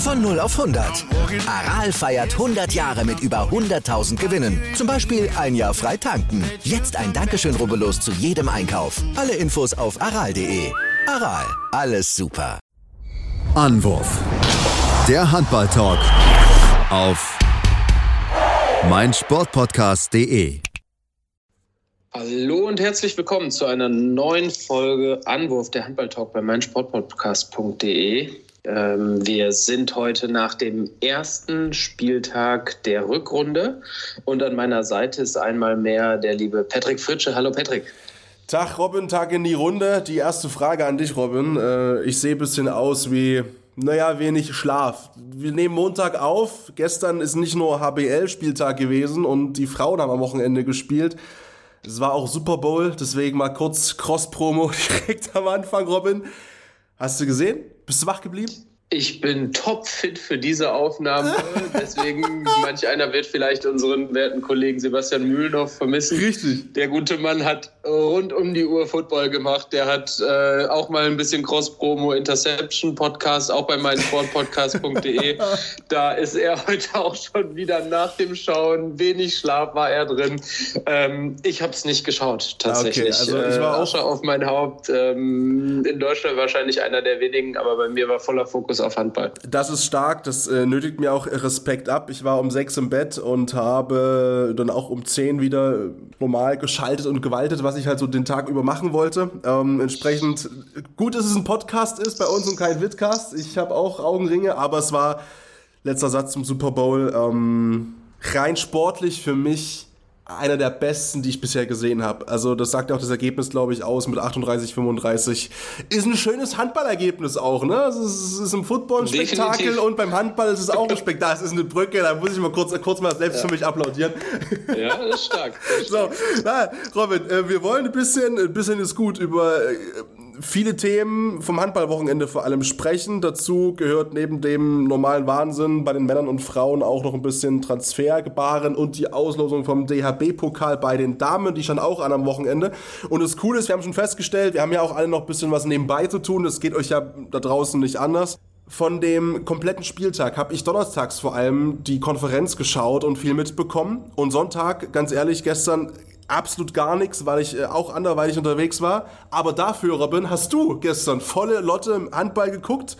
Von 0 auf 100. Aral feiert 100 Jahre mit über 100.000 Gewinnen. Zum Beispiel ein Jahr frei tanken. Jetzt ein Dankeschön, rubbellos zu jedem Einkauf. Alle Infos auf aral.de. Aral, alles super. Anwurf. Der Handball-Talk auf meinsportpodcast.de. Hallo und herzlich willkommen zu einer neuen Folge Anwurf der Handball-Talk bei meinsportpodcast.de. Ähm, wir sind heute nach dem ersten Spieltag der Rückrunde und an meiner Seite ist einmal mehr der liebe Patrick Fritsche. Hallo Patrick. Tag Robin, Tag in die Runde. Die erste Frage an dich, Robin. Äh, ich sehe ein bisschen aus wie, naja, wenig Schlaf. Wir nehmen Montag auf. Gestern ist nicht nur HBL-Spieltag gewesen und die Frauen haben am Wochenende gespielt. Es war auch Super Bowl, deswegen mal kurz Cross-Promo direkt am Anfang, Robin. Hast du gesehen? Bist du wach geblieben? Ich bin topfit für diese Aufnahme. Deswegen, manch einer wird vielleicht unseren werten Kollegen Sebastian Mühlenhoff vermissen. Richtig. Der gute Mann hat rund um die Uhr Football gemacht. Der hat äh, auch mal ein bisschen Cross-Promo Interception Podcast, auch bei meinsportpodcast.de. da ist er heute auch schon wieder nach dem Schauen. Wenig Schlaf war er drin. Ähm, ich habe es nicht geschaut, tatsächlich. Okay, also ich war äh, auch auf mein Haupt. Ähm, in Deutschland wahrscheinlich einer der wenigen, aber bei mir war voller Fokus auf Handball. Das ist stark, das äh, nötigt mir auch Respekt ab. Ich war um sechs im Bett und habe dann auch um zehn wieder normal geschaltet und gewaltet, was ich halt so den Tag über machen wollte. Ähm, entsprechend gut, dass es ein Podcast ist bei uns und kein Vidcast. Ich habe auch Augenringe, aber es war letzter Satz zum Super Bowl. Ähm, rein sportlich für mich einer der besten, die ich bisher gesehen habe. Also das sagt auch das Ergebnis, glaube ich, aus mit 38, 35. Ist ein schönes Handballergebnis auch, ne? Es ist, es ist im Football ein Spektakel und beim Handball ist es auch ein Spektakel. Das ist eine Brücke, da muss ich mal kurz, kurz mal selbst ja. für mich applaudieren. Ja, das ist stark. Das ist stark. so, na, Robin, äh, wir wollen ein bisschen, ein bisschen ist gut über äh, viele Themen vom Handballwochenende vor allem sprechen. Dazu gehört neben dem normalen Wahnsinn bei den Männern und Frauen auch noch ein bisschen Transfergebaren und die Auslosung vom DHB-Pokal bei den Damen, die stand auch an am Wochenende. Und das Coole ist, wir haben schon festgestellt, wir haben ja auch alle noch ein bisschen was nebenbei zu tun. Das geht euch ja da draußen nicht anders von dem kompletten Spieltag habe ich donnerstags vor allem die Konferenz geschaut und viel mitbekommen. Und Sonntag, ganz ehrlich, gestern absolut gar nichts, weil ich äh, auch anderweitig unterwegs war. Aber dafür, Robin, hast du gestern volle Lotte Handball geguckt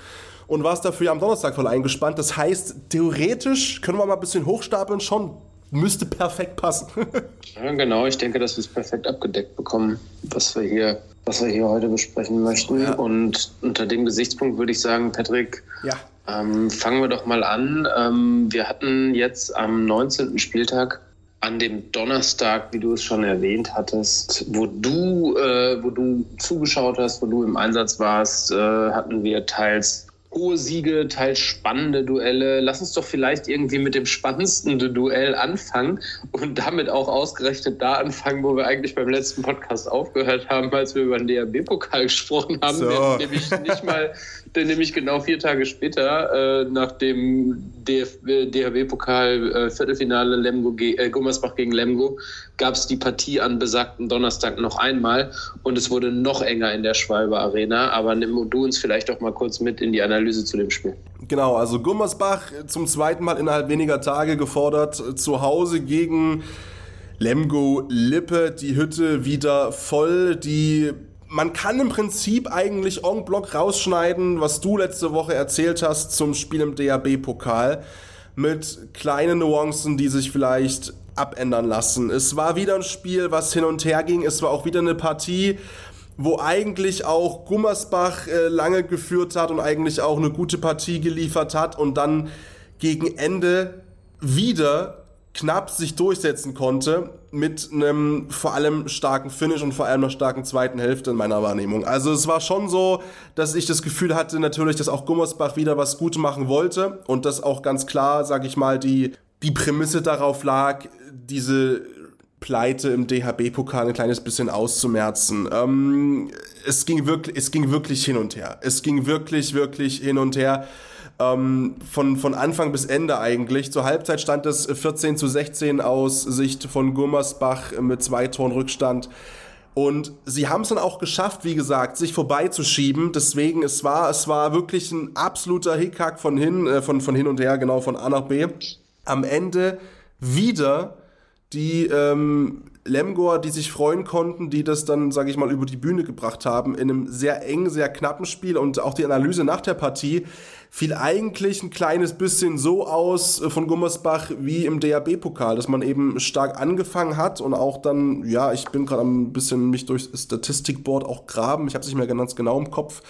und warst dafür am Donnerstag voll eingespannt. Das heißt, theoretisch können wir mal ein bisschen hochstapeln, schon müsste perfekt passen. ja, genau. Ich denke, dass wir es perfekt abgedeckt bekommen, was wir hier, was wir hier heute besprechen möchten. Ja. Und unter dem Gesichtspunkt würde ich sagen, Patrick, ja. ähm, fangen wir doch mal an. Ähm, wir hatten jetzt am 19. Spieltag an dem Donnerstag, wie du es schon erwähnt hattest, wo du, äh, wo du zugeschaut hast, wo du im Einsatz warst, äh, hatten wir teils hohe Siege, teils spannende Duelle. Lass uns doch vielleicht irgendwie mit dem spannendsten Duell anfangen und damit auch ausgerechnet da anfangen, wo wir eigentlich beim letzten Podcast aufgehört haben, als wir über den DRB-Pokal gesprochen haben. So. Nämlich nicht mal, nämlich genau vier Tage später, äh, nach dem DHB-Pokal äh, Viertelfinale Lemgo äh, Gummersbach gegen Lemgo, gab es die Partie an besagten Donnerstag noch einmal und es wurde noch enger in der Schwalbe Arena. Aber nimm du uns vielleicht auch mal kurz mit in die Analyse Analyse zu dem Spiel. Genau, also Gummersbach zum zweiten Mal innerhalb weniger Tage gefordert, zu Hause gegen Lemgo Lippe, die Hütte wieder voll, die man kann im Prinzip eigentlich en bloc rausschneiden, was du letzte Woche erzählt hast zum Spiel im DAB-Pokal mit kleinen Nuancen, die sich vielleicht abändern lassen. Es war wieder ein Spiel, was hin und her ging. Es war auch wieder eine Partie, wo eigentlich auch Gummersbach äh, lange geführt hat und eigentlich auch eine gute Partie geliefert hat und dann gegen Ende wieder knapp sich durchsetzen konnte mit einem vor allem starken Finish und vor allem einer starken zweiten Hälfte in meiner Wahrnehmung. Also es war schon so, dass ich das Gefühl hatte natürlich, dass auch Gummersbach wieder was gut machen wollte und dass auch ganz klar, sag ich mal, die, die Prämisse darauf lag, diese Pleite im DHB-Pokal ein kleines bisschen auszumerzen. Ähm, es, ging wirklich, es ging wirklich hin und her. Es ging wirklich, wirklich hin und her. Ähm, von, von Anfang bis Ende eigentlich. Zur Halbzeit stand es 14 zu 16 aus Sicht von Gummersbach mit zwei Toren Rückstand. Und sie haben es dann auch geschafft, wie gesagt, sich vorbeizuschieben. Deswegen, es war, es war wirklich ein absoluter Hickhack von hin, äh, von, von hin und her, genau, von A nach B. Am Ende wieder die ähm, Lemgor, die sich freuen konnten, die das dann, sage ich mal, über die Bühne gebracht haben, in einem sehr engen, sehr knappen Spiel und auch die Analyse nach der Partie fiel eigentlich ein kleines bisschen so aus äh, von Gummersbach wie im DAB-Pokal, dass man eben stark angefangen hat und auch dann, ja, ich bin gerade ein bisschen mich durchs Statistikboard auch graben, ich habe es nicht mehr ganz genau im Kopf,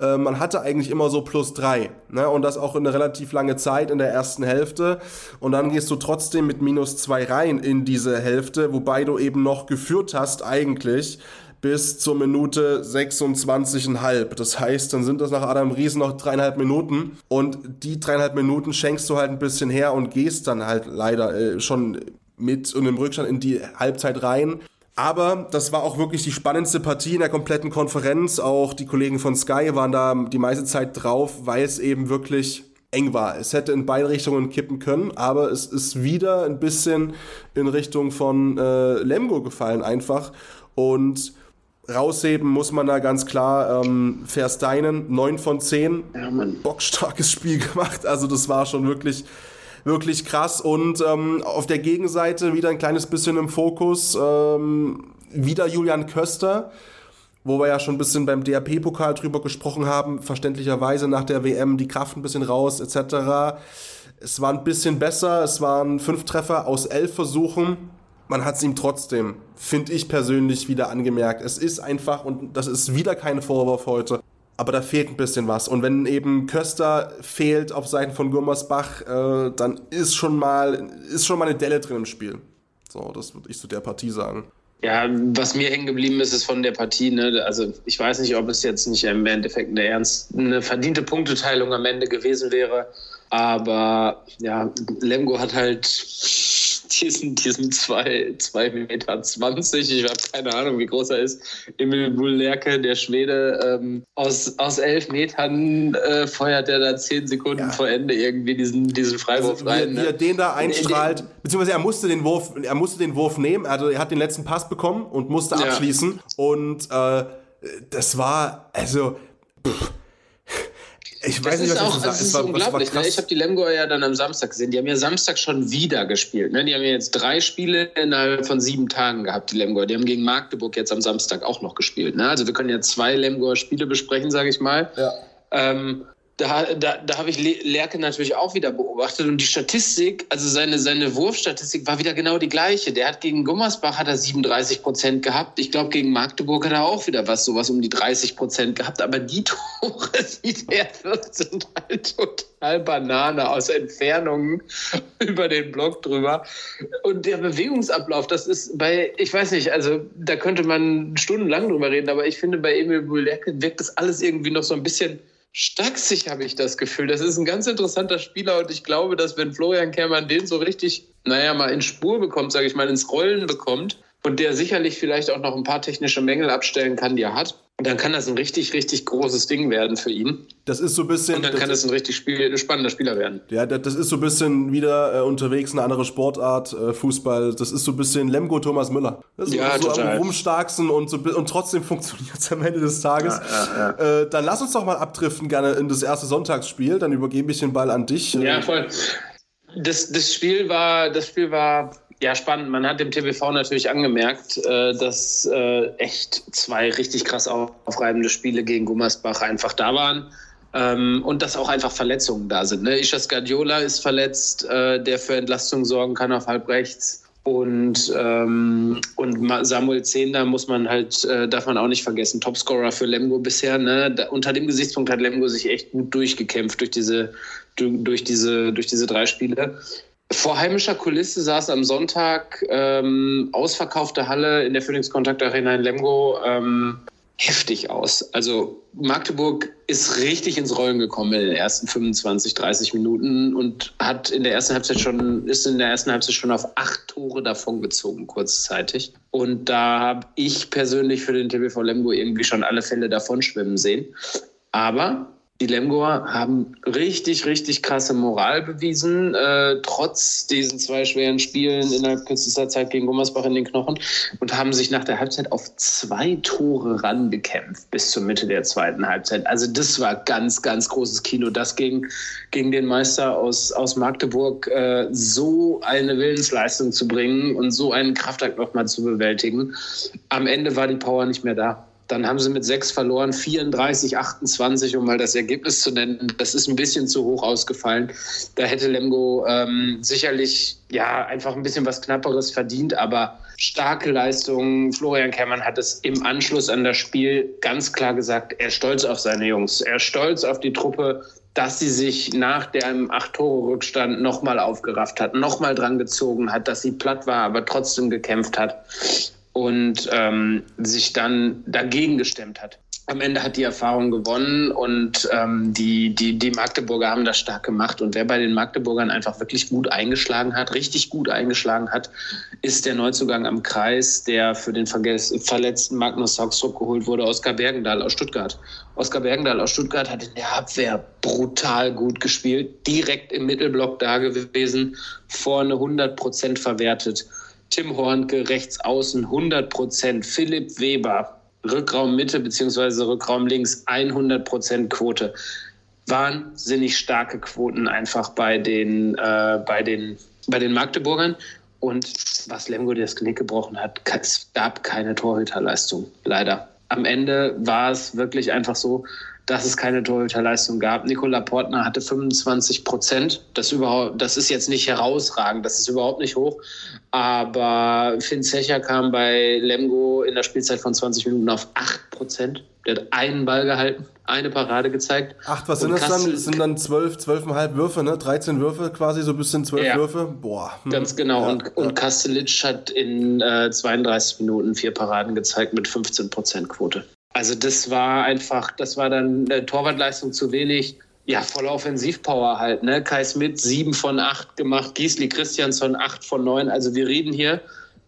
äh, man hatte eigentlich immer so plus drei. Ne? Und das auch in eine relativ lange Zeit in der ersten Hälfte. Und dann gehst du trotzdem mit minus zwei rein in diese Hälfte, wobei du eben noch geführt hast eigentlich bis zur Minute 26,5. Das heißt, dann sind das nach Adam Riesen noch dreieinhalb Minuten und die dreieinhalb Minuten schenkst du halt ein bisschen her und gehst dann halt leider äh, schon mit und im Rückstand in die Halbzeit rein. Aber das war auch wirklich die spannendste Partie in der kompletten Konferenz. Auch die Kollegen von Sky waren da die meiste Zeit drauf, weil es eben wirklich eng war. Es hätte in beide Richtungen kippen können, aber es ist wieder ein bisschen in Richtung von äh, Lemgo gefallen einfach. Und rausheben muss man da ganz klar ähm, Versteinen, 9 von 10. Ja, Bockstarkes Spiel gemacht. Also das war schon wirklich wirklich krass. Und ähm, auf der Gegenseite wieder ein kleines bisschen im Fokus, ähm, wieder Julian Köster, wo wir ja schon ein bisschen beim DRP-Pokal drüber gesprochen haben, verständlicherweise nach der WM die Kraft ein bisschen raus, etc. Es war ein bisschen besser, es waren fünf Treffer aus elf Versuchen. Man hat es ihm trotzdem, finde ich persönlich, wieder angemerkt. Es ist einfach, und das ist wieder kein Vorwurf heute, aber da fehlt ein bisschen was. Und wenn eben Köster fehlt auf Seiten von Gummersbach, äh, dann ist schon mal ist schon mal eine Delle drin im Spiel. So, das würde ich zu der Partie sagen. Ja, was mir hängen geblieben ist, ist von der Partie. Ne? Also ich weiß nicht, ob es jetzt nicht im Endeffekt eine ernst, eine verdiente Punkteteilung am Ende gewesen wäre. Aber ja, Lemgo hat halt diesen, diesen 2,20 Meter. 20. Ich habe keine Ahnung, wie groß er ist. Emil Bullerke, der Schwede, ähm, aus, aus elf Metern äh, feuert er da zehn Sekunden ja. vor Ende irgendwie diesen, diesen Freiwurf also, rein. Wie, ne? wie er den da einstrahlt, beziehungsweise er musste den Wurf, er musste den Wurf nehmen, also er hat den letzten Pass bekommen und musste abschließen. Ja. Und äh, das war, also. Pff, ich weiß das nicht, was auch, ich sagen. Das ist war, unglaublich. Ne? Ich habe die Lemgoer ja dann am Samstag gesehen. Die haben ja Samstag schon wieder gespielt. Ne? Die haben ja jetzt drei Spiele innerhalb von sieben Tagen gehabt, die Lemgoer. Die haben gegen Magdeburg jetzt am Samstag auch noch gespielt. Ne? Also wir können ja zwei Lemgoer Spiele besprechen, sage ich mal. Ja. Ähm, da, da, da habe ich Lerke natürlich auch wieder beobachtet und die Statistik, also seine, seine Wurfstatistik war wieder genau die gleiche. Der hat gegen Gummersbach hat er 37 Prozent gehabt. Ich glaube, gegen Magdeburg hat er auch wieder was, sowas um die 30 Prozent gehabt. Aber die Tore, die der wird, sind halt total Banane aus Entfernungen über den Block drüber. Und der Bewegungsablauf, das ist bei, ich weiß nicht, also da könnte man stundenlang drüber reden, aber ich finde, bei Emil Bullerke wirkt das alles irgendwie noch so ein bisschen Staxig habe ich das Gefühl. Das ist ein ganz interessanter Spieler und ich glaube, dass wenn Florian Kermann den so richtig, naja, mal in Spur bekommt, sage ich mal, ins Rollen bekommt und der sicherlich vielleicht auch noch ein paar technische Mängel abstellen kann, die er hat, dann kann das ein richtig, richtig großes Ding werden für ihn. Das ist so ein bisschen. Und dann kann das ein richtig Spiel, spannender Spieler werden. Ja, das ist so ein bisschen wieder äh, unterwegs eine andere Sportart, äh, Fußball. Das ist so ein bisschen Lemgo Thomas Müller. Das ist ja, so total. am rumstarksten und, so, und trotzdem funktioniert es am Ende des Tages. Ja, ja, äh, dann lass uns doch mal abdriften gerne in das erste Sonntagsspiel. Dann übergebe ich den Ball an dich. Ja, voll. Das, das Spiel war, das Spiel war ja, spannend. Man hat dem TBV natürlich angemerkt, äh, dass äh, echt zwei richtig krass aufreibende Spiele gegen Gummersbach einfach da waren. Ähm, und dass auch einfach Verletzungen da sind. Ne? Isha Skadiola ist verletzt, äh, der für Entlastung sorgen kann auf halb rechts. Und, ähm, und Samuel Zehnder muss man halt, äh, darf man auch nicht vergessen, Topscorer für Lemgo bisher. Ne? Da, unter dem Gesichtspunkt hat Lemgo sich echt gut durchgekämpft durch diese, durch diese, durch diese drei Spiele. Vor heimischer Kulisse saß am Sonntag ähm, ausverkaufte Halle in der Phoenix Contact Arena in Lemgo. Ähm, heftig aus. Also Magdeburg ist richtig ins Rollen gekommen in den ersten 25, 30 Minuten und hat in der ersten Halbzeit schon, ist in der ersten Halbzeit schon auf acht Tore davongezogen, kurzzeitig. Und da habe ich persönlich für den TBV Lemgo irgendwie schon alle Fälle davon schwimmen sehen. Aber die Lemgoer haben richtig, richtig krasse Moral bewiesen, äh, trotz diesen zwei schweren Spielen innerhalb kürzester Zeit gegen Gummersbach in den Knochen und haben sich nach der Halbzeit auf zwei Tore rangekämpft bis zur Mitte der zweiten Halbzeit. Also das war ganz, ganz großes Kino, das gegen, gegen den Meister aus, aus Magdeburg äh, so eine Willensleistung zu bringen und so einen Kraftakt nochmal zu bewältigen. Am Ende war die Power nicht mehr da. Dann haben sie mit sechs verloren, 34, 28, um mal das Ergebnis zu nennen. Das ist ein bisschen zu hoch ausgefallen. Da hätte Lemgo ähm, sicherlich ja einfach ein bisschen was Knapperes verdient, aber starke Leistung. Florian Kermann hat es im Anschluss an das Spiel ganz klar gesagt, er ist stolz auf seine Jungs. Er ist stolz auf die Truppe, dass sie sich nach dem Acht-Tore-Rückstand nochmal aufgerafft hat, nochmal dran gezogen hat, dass sie platt war, aber trotzdem gekämpft hat und ähm, sich dann dagegen gestemmt hat. Am Ende hat die Erfahrung gewonnen und ähm, die, die, die Magdeburger haben das stark gemacht. Und wer bei den Magdeburgern einfach wirklich gut eingeschlagen hat, richtig gut eingeschlagen hat, ist der Neuzugang am Kreis, der für den verletzten Magnus Saugstrup geholt wurde, Oskar Bergendahl aus Stuttgart. Oskar Bergendahl aus Stuttgart hat in der Abwehr brutal gut gespielt, direkt im Mittelblock da gewesen, vorne 100 Prozent verwertet Tim Hornke rechts außen 100 Prozent, Philipp Weber Rückraum Mitte bzw. Rückraum links 100 Prozent Quote. Wahnsinnig starke Quoten einfach bei den, äh, bei den, bei den Magdeburgern. Und was Lemgo das Knick gebrochen hat, es gab keine Torhüterleistung, leider. Am Ende war es wirklich einfach so, dass es keine Torhüterleistung gab. Nikola Portner hatte 25 Prozent. Das, überhaupt, das ist jetzt nicht herausragend, das ist überhaupt nicht hoch. Aber Finn Zecher kam bei Lemgo in der Spielzeit von 20 Minuten auf 8 Prozent. Der hat einen Ball gehalten, eine Parade gezeigt. Acht, was sind das dann? Das sind dann zwölf, zwölfeinhalb Würfe, ne? 13 Würfe quasi, so ein bisschen zwölf ja. Würfe. Boah. Hm. Ganz genau. Ja, und, ja. und Kastelic hat in äh, 32 Minuten vier Paraden gezeigt mit 15 Prozent Quote. Also das war einfach, das war dann äh, Torwartleistung zu wenig. Ja, voller Offensivpower halt. Ne? Kai Smith sieben von acht gemacht, Giesli Christiansson acht von neun. Also wir reden hier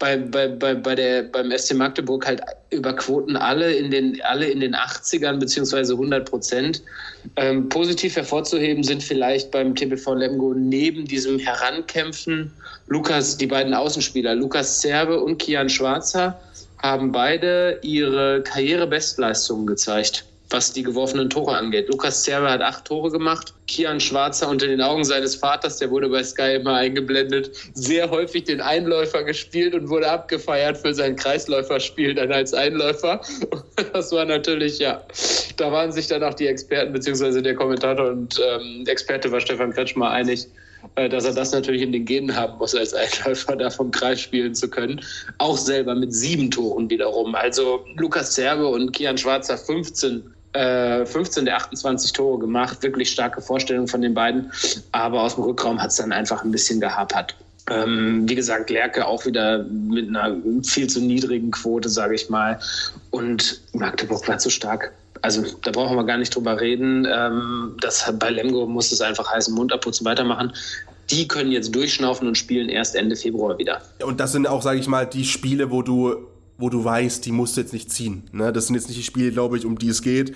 bei, bei, bei, bei der, beim SC Magdeburg halt über Quoten alle in den, alle in den 80ern beziehungsweise 100 Prozent. Ähm, positiv hervorzuheben sind vielleicht beim TBV Lemgo neben diesem Herankämpfen Lukas, die beiden Außenspieler, Lukas Zerbe und Kian Schwarzer haben beide ihre Karrierebestleistungen gezeigt, was die geworfenen Tore angeht. Lukas Zerbe hat acht Tore gemacht. Kian Schwarzer unter den Augen seines Vaters, der wurde bei Sky immer eingeblendet, sehr häufig den Einläufer gespielt und wurde abgefeiert für sein Kreisläuferspiel dann als Einläufer. Das war natürlich, ja, da waren sich dann auch die Experten beziehungsweise der Kommentator und ähm, Experte war Stefan Kretschmer einig, dass er das natürlich in den Genen haben muss, als Einläufer da vom Kreis spielen zu können. Auch selber mit sieben Toren wiederum. Also Lukas Zerbe und Kian Schwarzer 15 15 äh, der 28 Tore gemacht. Wirklich starke Vorstellung von den beiden. Aber aus dem Rückraum hat es dann einfach ein bisschen gehapert. Ähm, wie gesagt, Lerke auch wieder mit einer viel zu niedrigen Quote, sage ich mal. Und Magdeburg war zu stark also da brauchen wir gar nicht drüber reden. Ähm, das, bei Lemgo muss es einfach heißen, Mund abputzen, weitermachen. Die können jetzt durchschnaufen und spielen erst Ende Februar wieder. Und das sind auch, sage ich mal, die Spiele, wo du, wo du weißt, die musst du jetzt nicht ziehen. Ne? Das sind jetzt nicht die Spiele, glaube ich, um die es geht.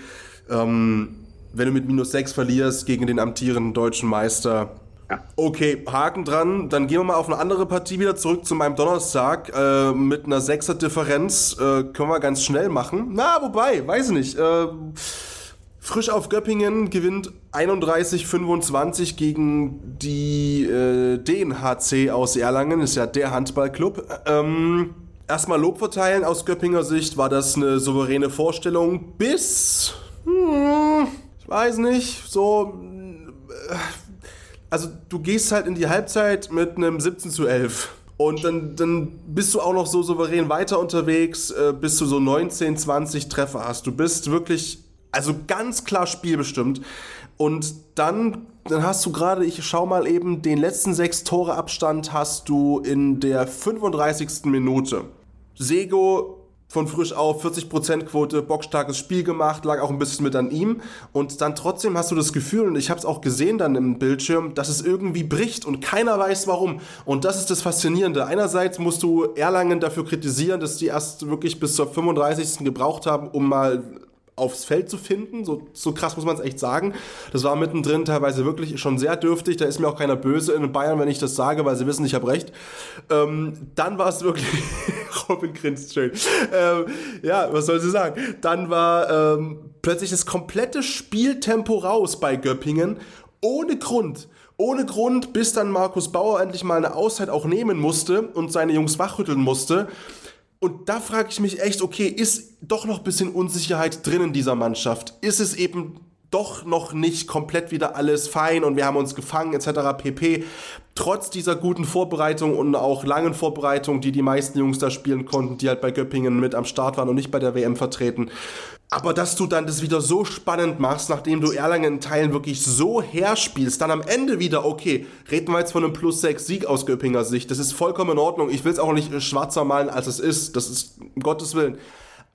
Ähm, wenn du mit minus 6 verlierst gegen den amtierenden deutschen Meister, ja. Okay, Haken dran. Dann gehen wir mal auf eine andere Partie wieder zurück zu meinem Donnerstag äh, mit einer sechser Differenz. Äh, können wir ganz schnell machen. Na, wobei, weiß ich nicht. Äh, frisch auf Göppingen gewinnt 31-25 gegen die äh, DNHC aus Erlangen. Ist ja der Handballclub. Ähm, erstmal Lob verteilen. Aus Göppinger Sicht war das eine souveräne Vorstellung bis... Hm, ich weiß nicht, so... Also du gehst halt in die Halbzeit mit einem 17 zu 11. Und dann, dann bist du auch noch so souverän weiter unterwegs, äh, bis du so 19, 20 Treffer hast. Du bist wirklich, also ganz klar spielbestimmt. Und dann dann hast du gerade, ich schau mal eben, den letzten sechs Tore Abstand hast du in der 35. Minute. Sego von frisch auf, 40% Quote, bockstarkes Spiel gemacht, lag auch ein bisschen mit an ihm. Und dann trotzdem hast du das Gefühl, und ich habe es auch gesehen dann im Bildschirm, dass es irgendwie bricht und keiner weiß warum. Und das ist das Faszinierende. Einerseits musst du Erlangen dafür kritisieren, dass die erst wirklich bis zur 35. gebraucht haben, um mal aufs Feld zu finden. So, so krass muss man es echt sagen. Das war mittendrin teilweise wirklich schon sehr dürftig. Da ist mir auch keiner böse in Bayern, wenn ich das sage, weil sie wissen, ich habe recht. Ähm, dann war es wirklich. Robin grinst schön. Ähm, ja, was soll sie sagen? Dann war ähm, plötzlich das komplette Spieltempo raus bei Göppingen. Ohne Grund. Ohne Grund, bis dann Markus Bauer endlich mal eine Auszeit auch nehmen musste und seine Jungs wachrütteln musste. Und da frage ich mich echt, okay, ist doch noch ein bisschen Unsicherheit drin in dieser Mannschaft? Ist es eben doch noch nicht komplett wieder alles fein und wir haben uns gefangen etc. pp. Trotz dieser guten Vorbereitung und auch langen Vorbereitung, die die meisten Jungs da spielen konnten, die halt bei Göppingen mit am Start waren und nicht bei der WM vertreten, aber dass du dann das wieder so spannend machst, nachdem du Erlangen in Teilen wirklich so herspielst, dann am Ende wieder, okay, reden wir jetzt von einem Plus 6 Sieg aus Göppinger Sicht. Das ist vollkommen in Ordnung. Ich will es auch nicht schwarzer malen, als es ist. Das ist um Gottes Willen.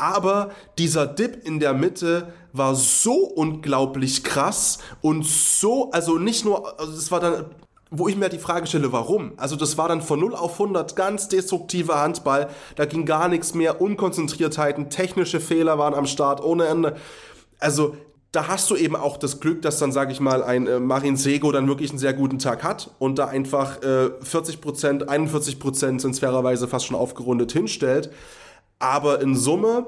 Aber dieser Dip in der Mitte war so unglaublich krass und so, also nicht nur, also es war dann wo ich mir die Frage stelle, warum? Also das war dann von 0 auf 100 ganz destruktiver Handball, da ging gar nichts mehr, Unkonzentriertheiten, technische Fehler waren am Start ohne Ende. Also da hast du eben auch das Glück, dass dann, sage ich mal, ein äh, Marin Sego dann wirklich einen sehr guten Tag hat und da einfach äh, 40 Prozent, 41 Prozent sind fairerweise fast schon aufgerundet hinstellt. Aber in Summe,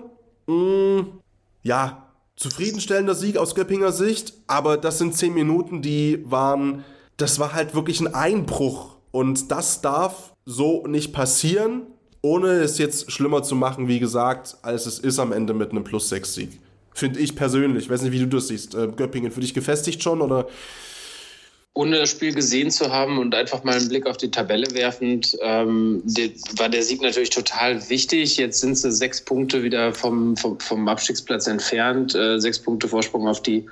mh, mm, ja, zufriedenstellender Sieg aus Göppinger Sicht, aber das sind 10 Minuten, die waren das war halt wirklich ein Einbruch. Und das darf so nicht passieren, ohne es jetzt schlimmer zu machen, wie gesagt, als es ist am Ende mit einem Plus-6-Sieg. Finde ich persönlich. Ich weiß nicht, wie du das siehst. Äh, Göppingen für dich gefestigt schon oder? Ohne das Spiel gesehen zu haben und einfach mal einen Blick auf die Tabelle werfend, ähm, war der Sieg natürlich total wichtig. Jetzt sind sie sechs Punkte wieder vom, vom, vom Abstiegsplatz entfernt, äh, sechs Punkte Vorsprung auf die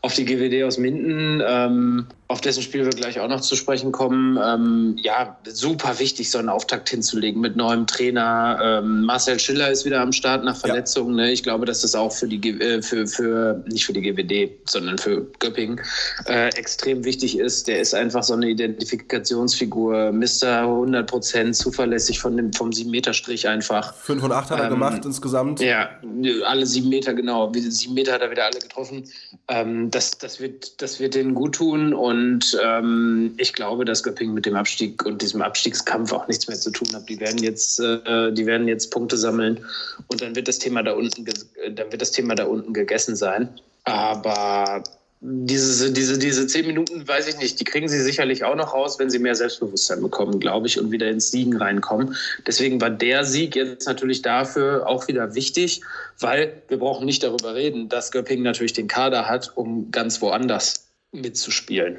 auf die GWD aus Minden, ähm, auf dessen Spiel wir gleich auch noch zu sprechen kommen. Ähm, ja, super wichtig, so einen Auftakt hinzulegen mit neuem Trainer. Ähm, Marcel Schiller ist wieder am Start nach Verletzungen. Ja. Ne? Ich glaube, dass das auch für die, äh, für, für, nicht für die GWD, sondern für Göpping äh, extrem wichtig ist. Der ist einfach so eine Identifikationsfigur. Mr. 100% zuverlässig von dem, vom 7-Meter-Strich einfach. 5 und 8 hat er ähm, gemacht insgesamt. Ja, alle 7 Meter, genau. 7 Meter hat er wieder alle getroffen. Ähm, das, das, wird, das wird denen gut tun und ähm, ich glaube, dass Göppingen mit dem Abstieg und diesem Abstiegskampf auch nichts mehr zu tun hat. Die werden jetzt, äh, die werden jetzt Punkte sammeln und dann wird das Thema da unten, dann wird das Thema da unten gegessen sein. Aber diese, diese, diese zehn Minuten, weiß ich nicht, die kriegen sie sicherlich auch noch raus, wenn sie mehr Selbstbewusstsein bekommen, glaube ich, und wieder ins Siegen reinkommen. Deswegen war der Sieg jetzt natürlich dafür auch wieder wichtig, weil wir brauchen nicht darüber reden, dass Göppingen natürlich den Kader hat, um ganz woanders mitzuspielen.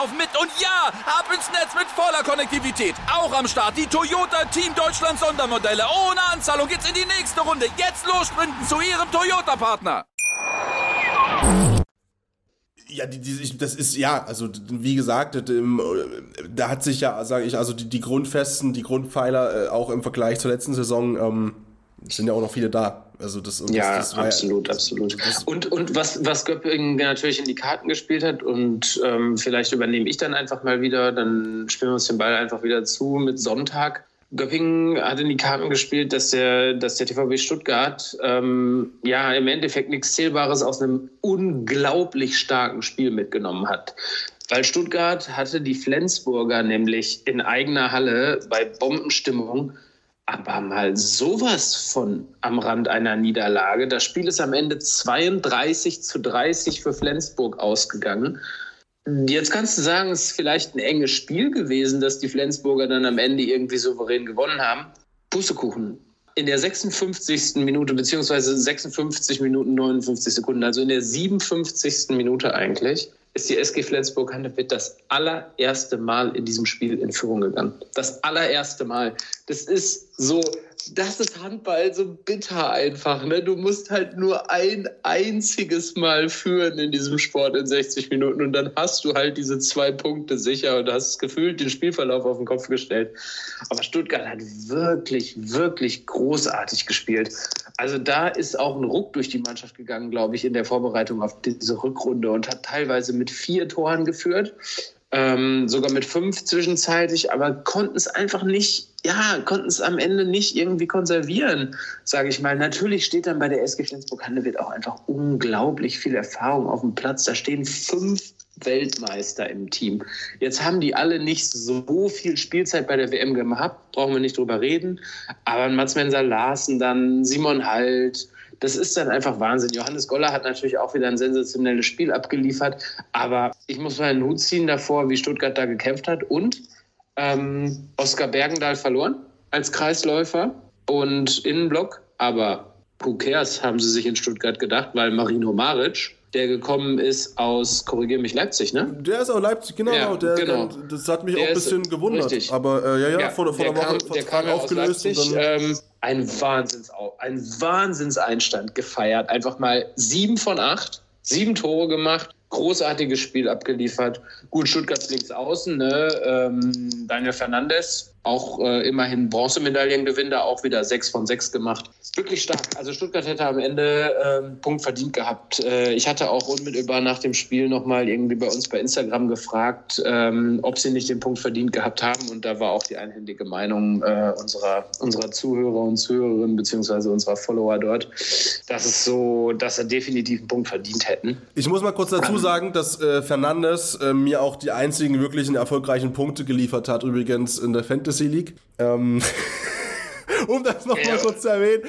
laufen mit. Und ja, ab ins Netz mit voller Konnektivität. Auch am Start die Toyota Team Deutschland Sondermodelle. Ohne Anzahlung geht's in die nächste Runde. Jetzt los sprinten zu Ihrem Toyota-Partner. Ja, die, die, das ist ja, also wie gesagt, da hat sich ja, sage ich, also die, die Grundfesten, die Grundpfeiler äh, auch im Vergleich zur letzten Saison ähm, sind ja auch noch viele da. Also das, ja, das, das absolut, ja, absolut. und, und was, was Göppingen natürlich in die Karten gespielt hat und ähm, vielleicht übernehme ich dann einfach mal wieder, dann spielen wir uns den Ball einfach wieder zu mit Sonntag. Göppingen hat in die Karten gespielt, dass der, dass der TVB Stuttgart ähm, ja im Endeffekt nichts Zählbares aus einem unglaublich starken Spiel mitgenommen hat. Weil Stuttgart hatte die Flensburger nämlich in eigener Halle bei Bombenstimmung aber mal sowas von am Rand einer Niederlage. Das Spiel ist am Ende 32 zu 30 für Flensburg ausgegangen. Jetzt kannst du sagen, es ist vielleicht ein enges Spiel gewesen, dass die Flensburger dann am Ende irgendwie souverän gewonnen haben. Pustekuchen. In der 56. Minute, beziehungsweise 56 Minuten 59 Sekunden, also in der 57. Minute eigentlich, ist die SG Flensburg-Handewitt das allererste Mal in diesem Spiel in Führung gegangen. Das allererste Mal. Das ist so, das ist Handball so bitter einfach. Ne? Du musst halt nur ein einziges Mal führen in diesem Sport in 60 Minuten und dann hast du halt diese zwei Punkte sicher und hast gefühlt den Spielverlauf auf den Kopf gestellt. Aber Stuttgart hat wirklich, wirklich großartig gespielt. Also da ist auch ein Ruck durch die Mannschaft gegangen, glaube ich, in der Vorbereitung auf diese Rückrunde und hat teilweise mit vier Toren geführt, ähm, sogar mit fünf zwischenzeitlich, aber konnten es einfach nicht, ja, konnten es am Ende nicht irgendwie konservieren, sage ich mal. Natürlich steht dann bei der SG Flensburg-Handewitt auch einfach unglaublich viel Erfahrung auf dem Platz. Da stehen fünf Weltmeister im Team. Jetzt haben die alle nicht so viel Spielzeit bei der WM gehabt, brauchen wir nicht drüber reden. Aber Mats Menser Larsen, dann Simon Halt, das ist dann einfach Wahnsinn. Johannes Goller hat natürlich auch wieder ein sensationelles Spiel abgeliefert. Aber ich muss mal einen Hut ziehen davor, wie Stuttgart da gekämpft hat. Und ähm, Oskar Bergendahl verloren als Kreisläufer und Innenblock. Aber who cares, haben sie sich in Stuttgart gedacht, weil Marino Maric der gekommen ist aus, korrigiere mich, Leipzig, ne? Der ist aus Leipzig, genau. Ja, der, genau. Der, das hat mich Der auch ein bisschen gewundert. richtig. Aber äh, ja, ja, Ja, vor, vor der der Woche kam, der kam aufgelöst. Leipzig, Und dann, ähm, ein, Wahnsinns, ein Wahnsinnseinstand gefeiert. Einfach mal sieben von acht, sieben Tore gemacht, großartiges Spiel abgeliefert. Gut, Stuttgarts links außen, ne? ähm, Daniel Fernandes, auch äh, immerhin Bronzemedaillengewinner, auch wieder sechs von sechs gemacht. Wirklich stark. Also Stuttgart hätte am Ende ähm, Punkt verdient gehabt. Äh, ich hatte auch unmittelbar nach dem Spiel nochmal irgendwie bei uns bei Instagram gefragt, ähm, ob sie nicht den Punkt verdient gehabt haben. Und da war auch die einhellige Meinung äh, unserer, unserer Zuhörer und Zuhörerinnen beziehungsweise unserer Follower dort, dass es so, dass sie definitiv einen Punkt verdient hätten. ich muss mal kurz dazu sagen, dass äh, Fernandes äh, mir auch die einzigen wirklichen erfolgreichen Punkte geliefert hat, übrigens in der Fantasy League. Ähm, um das nochmal Ja. kurz zu erwähnen.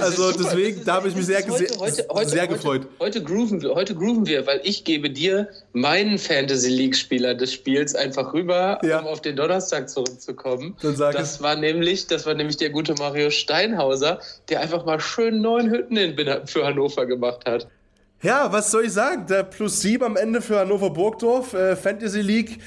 Also deswegen, ist- da habe ich mich sehr, heute, heute, heute, sehr gefreut. Heute grooven, wir, heute grooven wir, weil ich gebe dir meinen Fantasy League-Spieler des Spiels einfach rüber, Ja. um auf den Donnerstag zurückzukommen. Dann sag das es. war nämlich, das war nämlich der gute Mario Steinhauser, der einfach mal schön neun Hütten in, für Hannover gemacht hat. Ja, was soll ich sagen? Der Plus 7 am Ende für Hannover Burgdorf, äh, Fantasy League.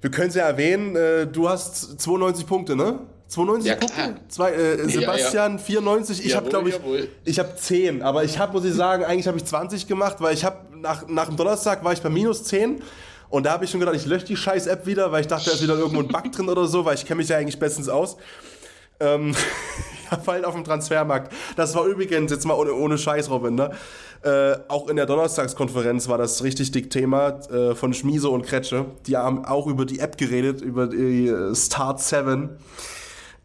Wir können es ja erwähnen, äh, du hast 92 Punkte, ne? 92 Ja, Punkte? Zwei, äh, Sebastian 94, ich habe glaube ich, jawohl. ich habe 10, aber ich habe, muss ich sagen, eigentlich habe ich 20 gemacht, weil ich habe nach, nach dem Donnerstag war ich bei minus 10 und da habe ich schon gedacht, ich lösche die scheiß App wieder, weil ich dachte, da ist wieder irgendwo ein Bug drin oder so, weil ich kenne mich ja eigentlich bestens aus. Ähm, allem auf dem Transfermarkt. Das war übrigens, jetzt mal ohne, ohne Scheiß, Robin, ne? Äh, auch in der Donnerstagskonferenz war das richtig dick Thema äh, von Schmiese und Kretsche. Die haben auch über die App geredet, über die äh, Start 7.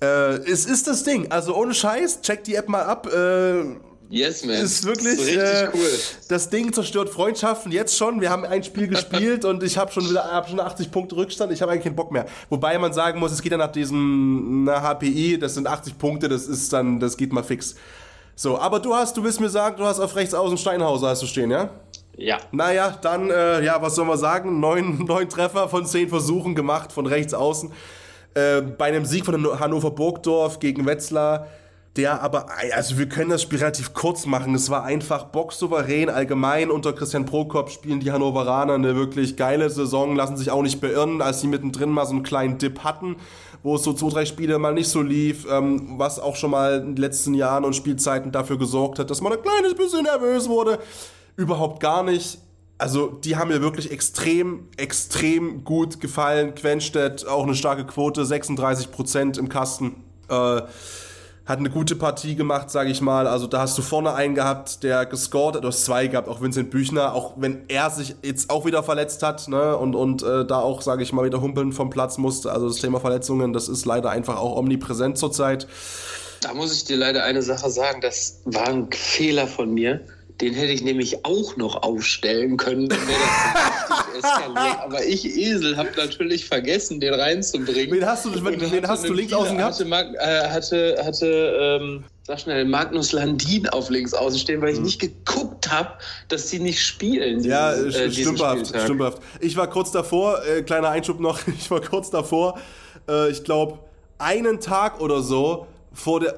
Äh, es ist das Ding. Also ohne Scheiß, check die App mal ab. Yes, man. ist wirklich richtig äh, cool. das Ding zerstört Freundschaften jetzt schon. Wir haben ein Spiel gespielt und ich habe schon wieder hab schon 80 Punkte Rückstand. Ich habe eigentlich keinen Bock mehr. Wobei man sagen muss, es geht ja nach diesem na, HPI, das sind 80 Punkte, das ist dann, das geht mal fix. So, aber du hast, du willst mir sagen, du hast auf rechts außen Steinhauser hast du stehen, ja? Ja. Naja, dann, äh, ja, was soll man sagen? Neun, neun Treffer von zehn Versuchen gemacht von rechts außen. Äh, bei einem Sieg von Hannover Burgdorf gegen Wetzlar, der aber, also wir können das Spiel relativ kurz machen. Es war einfach boxsouverän. Allgemein unter Christian Prokop spielen die Hannoveraner eine wirklich geile Saison, lassen sich auch nicht beirren, als sie mittendrin mal so einen kleinen Dip hatten, wo es so zwei, drei Spiele mal nicht so lief, ähm, was auch schon mal in den letzten Jahren und Spielzeiten dafür gesorgt hat, dass man ein kleines bisschen nervös wurde. Überhaupt gar nicht. Also, die haben mir wirklich extrem, extrem gut gefallen. Quenstedt, auch eine starke Quote, 36% im Kasten. Äh, hat eine gute Partie gemacht, sage ich mal. Also da hast du vorne einen gehabt, der gescored hat, du zwei gehabt, auch Vincent Büchner, auch wenn er sich jetzt auch wieder verletzt hat ne? und, und äh, da auch, sage ich mal, wieder humpeln vom Platz musste. Also das Thema Verletzungen, das ist leider einfach auch omnipräsent zurzeit. Da muss ich dir leider eine Sache sagen, das war ein Fehler von mir. Den hätte ich nämlich auch noch aufstellen können. Dann wäre eskaliert. Aber ich, Esel, habe natürlich vergessen, den reinzubringen. Wen hast du, wen, wen hast du links außen gehabt? Hatte, äh, hatte, hatte ähm, sag schnell, Magnus Landin auf links außen stehen, weil ich hm. nicht geguckt habe, dass sie nicht spielen. Diesen, ja, äh, stümperhaft, stümperhaft. Ich war kurz davor, äh, kleiner Einschub noch, ich war kurz davor, äh, ich glaube, einen Tag oder so vor der,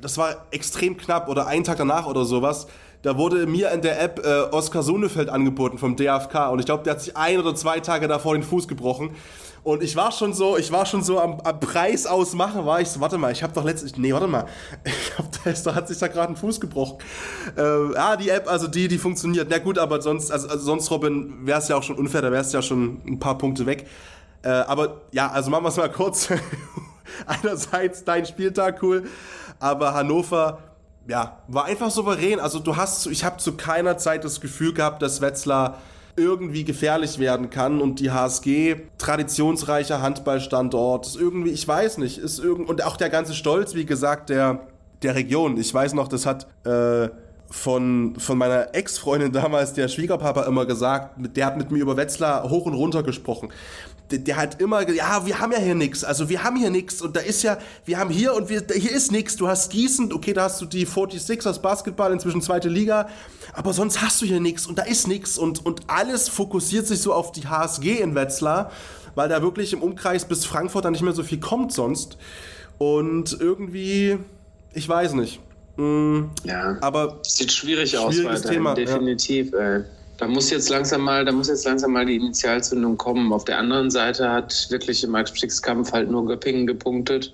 das war extrem knapp oder einen Tag danach oder sowas, da wurde mir in der App äh, Oskar Sonefeld angeboten vom DFK und ich glaube, der hat sich ein oder zwei Tage davor den Fuß gebrochen. Und ich war schon so, ich war schon so am, am Preis ausmachen, war ich so, warte mal, ich habe doch letztlich, nee, warte mal, ich hab, da hat sich da gerade ein Fuß gebrochen. Äh, ja, die App, also die, die funktioniert. Na gut, aber sonst, also, also sonst, Robin, wäre es ja auch schon unfair, da wärst ja schon ein paar Punkte weg. Äh, aber ja, also machen wir es mal kurz. Einerseits dein Spieltag cool, aber Hannover ja, war einfach souverän. Also du hast, ich habe zu keiner Zeit das Gefühl gehabt, dass Wetzlar irgendwie gefährlich werden kann und die HSG traditionsreicher Handballstandort ist irgendwie, ich weiß nicht, ist irgend und auch der ganze Stolz, wie gesagt, der der Region. Ich weiß noch, das hat äh, von, von meiner Ex-Freundin damals, der Schwiegerpapa, immer gesagt, der hat mit mir über Wetzlar hoch und runter gesprochen der, der hat immer, ja, wir haben ja hier nichts, also wir haben hier nichts und da ist ja, wir haben hier und wir, hier ist nichts. Du hast Gießen, okay, da hast du die 46ers Basketball, inzwischen zweite Liga, aber sonst hast du hier nichts und da ist nichts und, und alles fokussiert sich so auf die HSG in Wetzlar, weil da wirklich im Umkreis bis Frankfurt dann nicht mehr so viel kommt sonst und irgendwie, ich weiß nicht. Mm, ja, aber sieht schwierig aus weiterhin, Thema, definitiv. Ja. Äh. Da muss jetzt langsam mal, da muss jetzt langsam mal die Initialzündung kommen. Auf der anderen Seite hat wirklich im Abstiegskampf halt nur Göppingen gepunktet,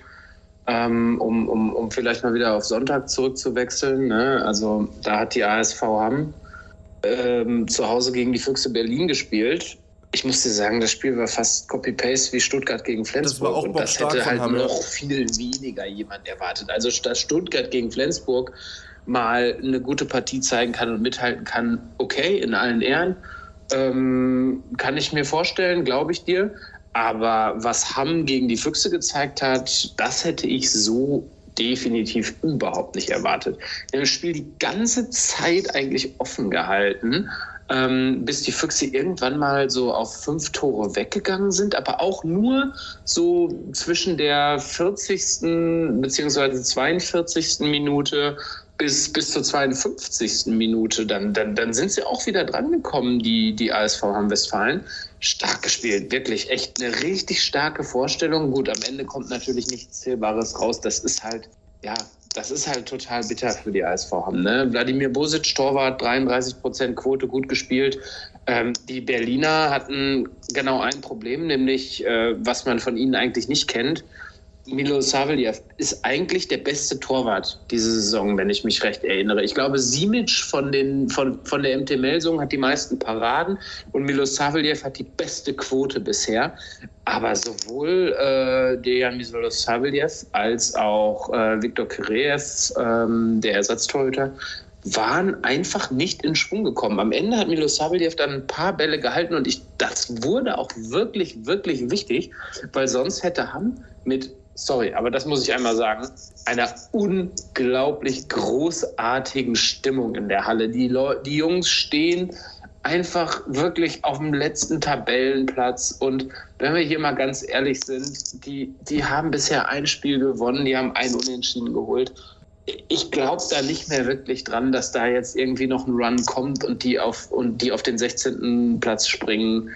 ähm, um, um, um vielleicht mal wieder auf Sonntag zurückzuwechseln. Ne? Also da hat die ASV Hamm ähm, zu Hause gegen die Füchse Berlin gespielt. Ich muss dir sagen, das Spiel war fast Copy-Paste wie Stuttgart gegen Flensburg. Das war auch und das hätte halt Hamm, noch viel weniger jemand erwartet. Also statt Stuttgart gegen Flensburg mal eine gute Partie zeigen kann und mithalten kann, okay, in allen Ehren. Ähm, kann ich mir vorstellen, glaube ich dir. Aber was Hamm gegen die Füchse gezeigt hat, das hätte ich so definitiv überhaupt nicht erwartet. Wir haben das Spiel die ganze Zeit eigentlich offen gehalten, ähm, bis die Füchse irgendwann mal so auf fünf Tore weggegangen sind, aber auch nur so zwischen der 40. bzw. 42. Minute bis, bis zur 52. Minute, dann, dann, dann sind sie auch wieder drangekommen, die, die ASV Hamm Westfalen. Stark gespielt, wirklich echt eine richtig starke Vorstellung. Gut, am Ende kommt natürlich nichts Zählbares raus. Das ist halt, ja, das ist halt total bitter für die ASV Hamm. Ne? Wladimir Bosic, Torwart, 33 Prozent Quote, gut gespielt. Ähm, die Berliner hatten genau ein Problem, nämlich äh, was man von ihnen eigentlich nicht kennt. Milo Saveljev ist eigentlich der beste Torwart diese Saison, wenn ich mich recht erinnere. Ich glaube, Simic von, den, von, von der MT Melsung hat die meisten Paraden und Milo Saveljev hat die beste Quote bisher. Aber sowohl äh, Dejan Milo Saveljev als auch äh, Viktor Kireev, ähm, der Ersatztorhüter, waren einfach nicht in Schwung gekommen. Am Ende hat Milo Saveljev dann ein paar Bälle gehalten und ich, das wurde auch wirklich, wirklich wichtig, weil sonst hätte Hamm mit sorry, aber das muss ich einmal sagen, einer unglaublich großartigen Stimmung in der Halle. Die, Leu die Jungs stehen einfach wirklich auf dem letzten Tabellenplatz. Und wenn wir hier mal ganz ehrlich sind, die, die haben bisher ein Spiel gewonnen, die haben ein Unentschieden geholt. Ich glaube da nicht mehr wirklich dran, dass da jetzt irgendwie noch ein Run kommt und die auf, und die auf den 16. Platz springen.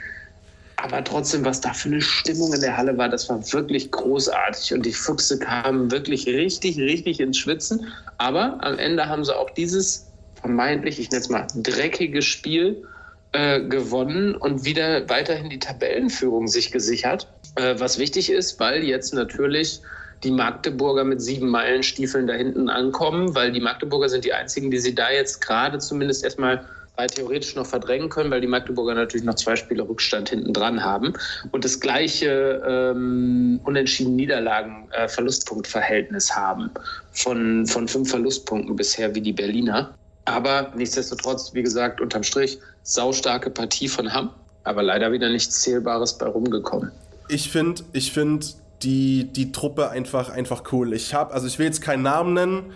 Aber trotzdem, was da für eine Stimmung in der Halle war, das war wirklich großartig. Und die Füchse kamen wirklich richtig, richtig ins Schwitzen. Aber am Ende haben sie auch dieses vermeintlich, ich nenne es mal, dreckige Spiel äh, gewonnen und wieder weiterhin die Tabellenführung sich gesichert. Äh, was wichtig ist, weil jetzt natürlich die Magdeburger mit sieben Meilenstiefeln da hinten ankommen, weil die Magdeburger sind die einzigen, die sie da jetzt gerade zumindest erstmal weil theoretisch noch verdrängen können, weil die Magdeburger natürlich noch zwei Spiele Rückstand hinten dran haben und das gleiche ähm, unentschieden Niederlagen äh, haben von, von fünf Verlustpunkten bisher wie die Berliner. Aber nichtsdestotrotz, wie gesagt, unterm Strich, saustarke Partie von Hamm, aber leider wieder nichts Zählbares bei rumgekommen. Ich finde, ich finde die, die Truppe einfach, einfach cool. Ich habe, also ich will jetzt keinen Namen nennen,